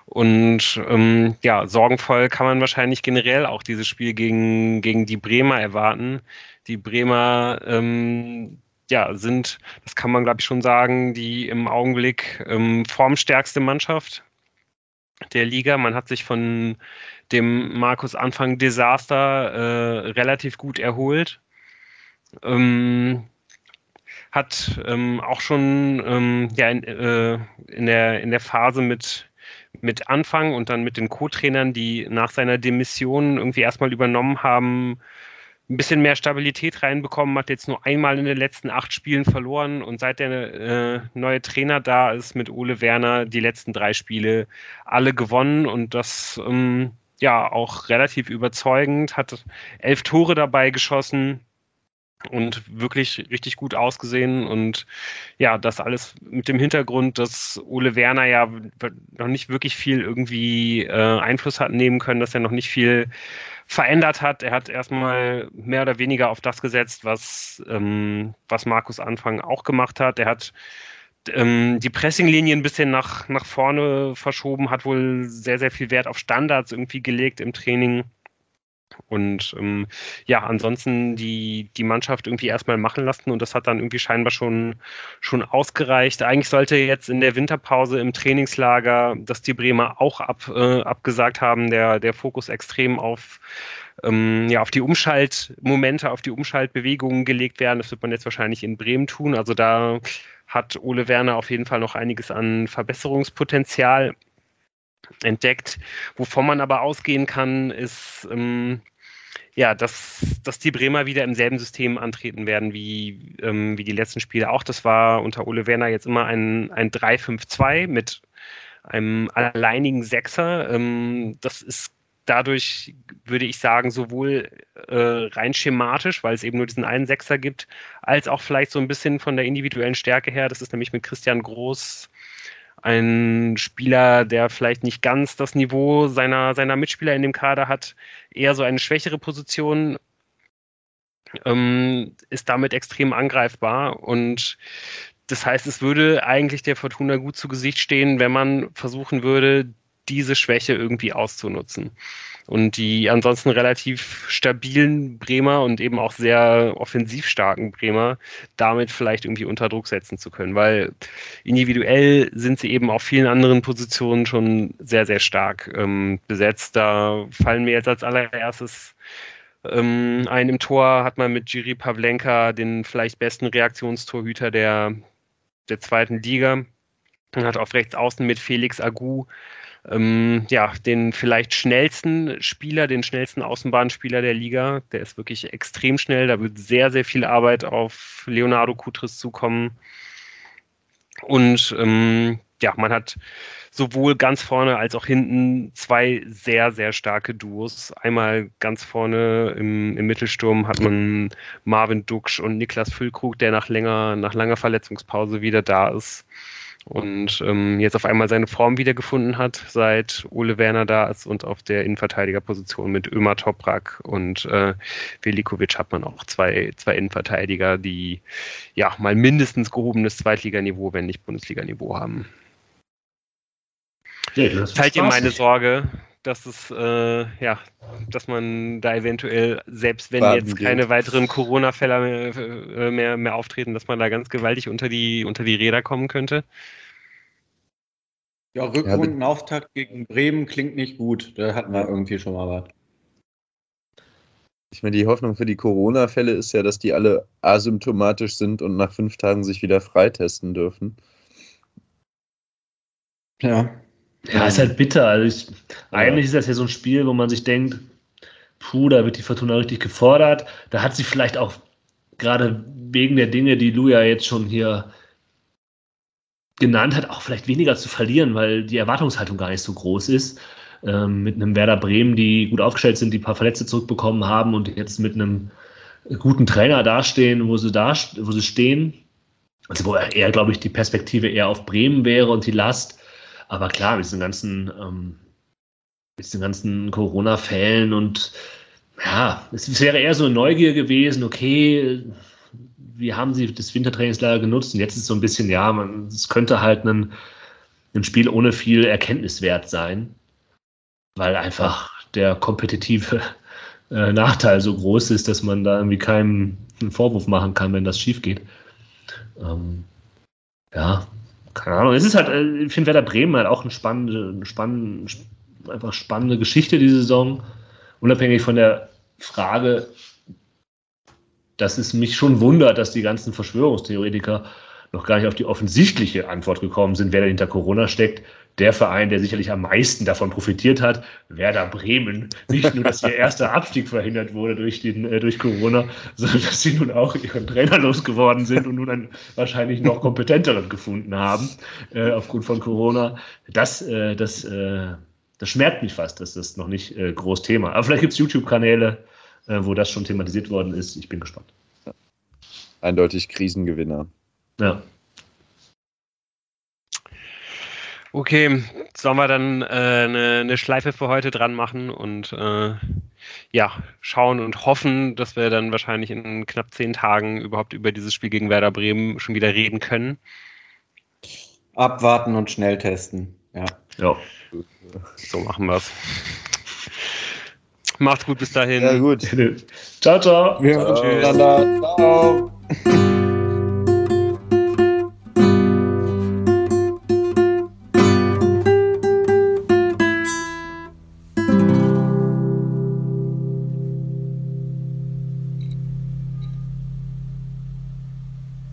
Und ähm, ja, sorgenvoll kann man wahrscheinlich generell auch dieses Spiel gegen, gegen die Bremer erwarten. Die Bremer ähm, ja, sind, das kann man glaube ich schon sagen, die im Augenblick ähm, formstärkste Mannschaft der Liga. Man hat sich von dem Markus Anfang Desaster äh, relativ gut erholt. Ähm, hat ähm, auch schon ähm, ja, in, äh, in, der, in der Phase mit mit Anfang und dann mit den Co-Trainern, die nach seiner Demission irgendwie erstmal übernommen haben, ein bisschen mehr Stabilität reinbekommen, hat jetzt nur einmal in den letzten acht Spielen verloren und seit der äh, neue Trainer da ist mit Ole Werner die letzten drei Spiele alle gewonnen und das ähm, ja auch relativ überzeugend, hat elf Tore dabei geschossen, und wirklich richtig gut ausgesehen. Und ja, das alles mit dem Hintergrund, dass Ole Werner ja noch nicht wirklich viel irgendwie äh, Einfluss hat nehmen können, dass er noch nicht viel verändert hat. Er hat erstmal mehr oder weniger auf das gesetzt, was, ähm, was Markus Anfang auch gemacht hat. Er hat ähm, die Pressinglinie ein bisschen nach, nach vorne verschoben, hat wohl sehr, sehr viel Wert auf Standards irgendwie gelegt im Training Und ähm, ja, ansonsten die, die Mannschaft irgendwie erstmal machen lassen und das hat dann irgendwie scheinbar schon, schon ausgereicht. Eigentlich sollte jetzt in der Winterpause im Trainingslager, dass die Bremer auch ab, äh, abgesagt haben, der, der Fokus extrem auf, ähm, ja, auf die Umschaltmomente, auf die Umschaltbewegungen gelegt werden. Das wird man jetzt wahrscheinlich in Bremen tun. Also da hat Ole Werner auf jeden Fall noch einiges an Verbesserungspotenzial entdeckt. Wovon man aber ausgehen kann, ist, ähm, ja, dass, dass die Bremer wieder im selben System antreten werden wie, ähm, wie die letzten Spiele. Auch das war unter Ole Werner jetzt immer ein, ein 3-5-2 mit einem alleinigen Sechser. Ähm, das ist dadurch, würde ich sagen, sowohl äh, rein schematisch, weil es eben nur diesen einen Sechser gibt, als auch vielleicht so ein bisschen von der individuellen Stärke her. Das ist nämlich mit Christian Groß ein Spieler, der vielleicht nicht ganz das Niveau seiner, seiner Mitspieler in dem Kader hat, eher so eine schwächere Position, ähm, ist damit extrem angreifbar. Und das heißt, es würde eigentlich der Fortuna gut zu Gesicht stehen, wenn man versuchen würde, diese Schwäche irgendwie auszunutzen und die ansonsten relativ stabilen Bremer und eben auch sehr offensiv starken Bremer damit vielleicht irgendwie unter Druck setzen zu können, weil individuell sind sie eben auf vielen anderen Positionen schon sehr, sehr stark ähm, besetzt. Da fallen mir jetzt als allererstes ähm, ein im Tor hat man mit Jiri Pavlenka den vielleicht besten Reaktionstorhüter der, der zweiten Liga. Man hat auf rechts außen mit Felix Agu ähm, ja, den vielleicht schnellsten Spieler, den schnellsten Außenbahnspieler der Liga. Der ist wirklich extrem schnell. Da wird sehr, sehr viel Arbeit auf Leonardo Kutris zukommen. Und ähm, ja, man hat sowohl ganz vorne als auch hinten zwei sehr, sehr starke Duos. Einmal ganz vorne im, im Mittelsturm hat man Marvin Duksch und Niklas Füllkrug, der nach länger, nach langer Verletzungspause wieder da ist und ähm, jetzt auf einmal seine Form wiedergefunden hat, seit Ole Werner da ist und auf der Innenverteidigerposition mit Ömer Toprak und äh, Velikovic hat man auch zwei, zwei Innenverteidiger, die ja mal mindestens gehobenes Zweitliganiveau, wenn nicht Bundesliganiveau haben. Das Teilt ihr meine Sorge, dass es äh, ja, dass man da eventuell, selbst wenn Baden jetzt keine geht. weiteren Corona-Fälle mehr, äh, mehr, mehr, auftreten, dass man da ganz gewaltig unter die, unter die Räder kommen könnte? Ja, Rückrundenauftakt gegen Bremen klingt nicht gut. Da hatten wir irgendwie schon mal was. Ich meine, die Hoffnung für die Corona-Fälle ist ja, dass die alle asymptomatisch sind und nach fünf Tagen sich wieder freitesten dürfen. Ja. Ja, ist halt bitter. Also ich. Eigentlich ist das ja so ein Spiel, wo man sich denkt, puh, da wird die Fortuna richtig gefordert. Da hat sie vielleicht auch gerade wegen der Dinge, die Luja jetzt schon hier genannt hat, auch vielleicht weniger zu verlieren, weil die Erwartungshaltung gar nicht so groß ist. Ähm, mit einem Werder Bremen, die gut aufgestellt sind, die ein paar Verletzte zurückbekommen haben und jetzt mit einem guten Trainer dastehen, wo sie da, wo sie stehen. Also wo eher, glaube ich, die Perspektive eher auf Bremen wäre und die Last. Aber klar, mit diesen ganzen, ähm, mit diesen ganzen Corona-Fällen und ja, es wäre eher so eine Neugier gewesen, okay, wie haben sie das Wintertrainingslager genutzt? Und jetzt ist so ein bisschen, ja, es könnte halt ein, ein Spiel ohne viel Erkenntniswert sein, weil einfach der kompetitive äh, Nachteil so groß ist, dass man da irgendwie keinen Vorwurf machen kann, wenn das schief geht. Ähm, ja, keine Ahnung. Es ist halt, äh, ich finde Werder Bremen halt auch eine spannende, spannende, einfach spannende Geschichte diese Saison. Unabhängig von der Frage, dass es mich schon wundert, dass die ganzen Verschwörungstheoretiker noch gar nicht auf die offensichtliche Antwort gekommen sind, wer da hinter Corona steckt der Verein, der sicherlich am meisten davon profitiert hat, Werder Bremen. Nicht nur, dass ihr erster Abstieg verhindert wurde durch, den, äh, durch Corona, sondern dass sie nun auch ihren Trainer losgeworden sind und nun einen wahrscheinlich noch kompetenteren gefunden haben äh, aufgrund von Corona. Das, äh, das, äh, das schmerzt mich fast, dass das noch nicht äh, groß Thema. Aber vielleicht gibt es YouTube-Kanäle, äh, wo das schon thematisiert worden ist. Ich bin gespannt. Eindeutig Krisengewinner. Ja. Okay, sollen wir dann äh, eine, eine, Schleife für heute dran machen und äh, ja, schauen und hoffen, dass wir dann wahrscheinlich in knapp zehn Tagen überhaupt über dieses Spiel gegen Werder Bremen schon wieder reden können. Abwarten und schnell testen, ja. Ja. So machen wir es. Macht's gut bis dahin. Ja, gut. ciao, ciao. Ja, ciao. ciao. ciao.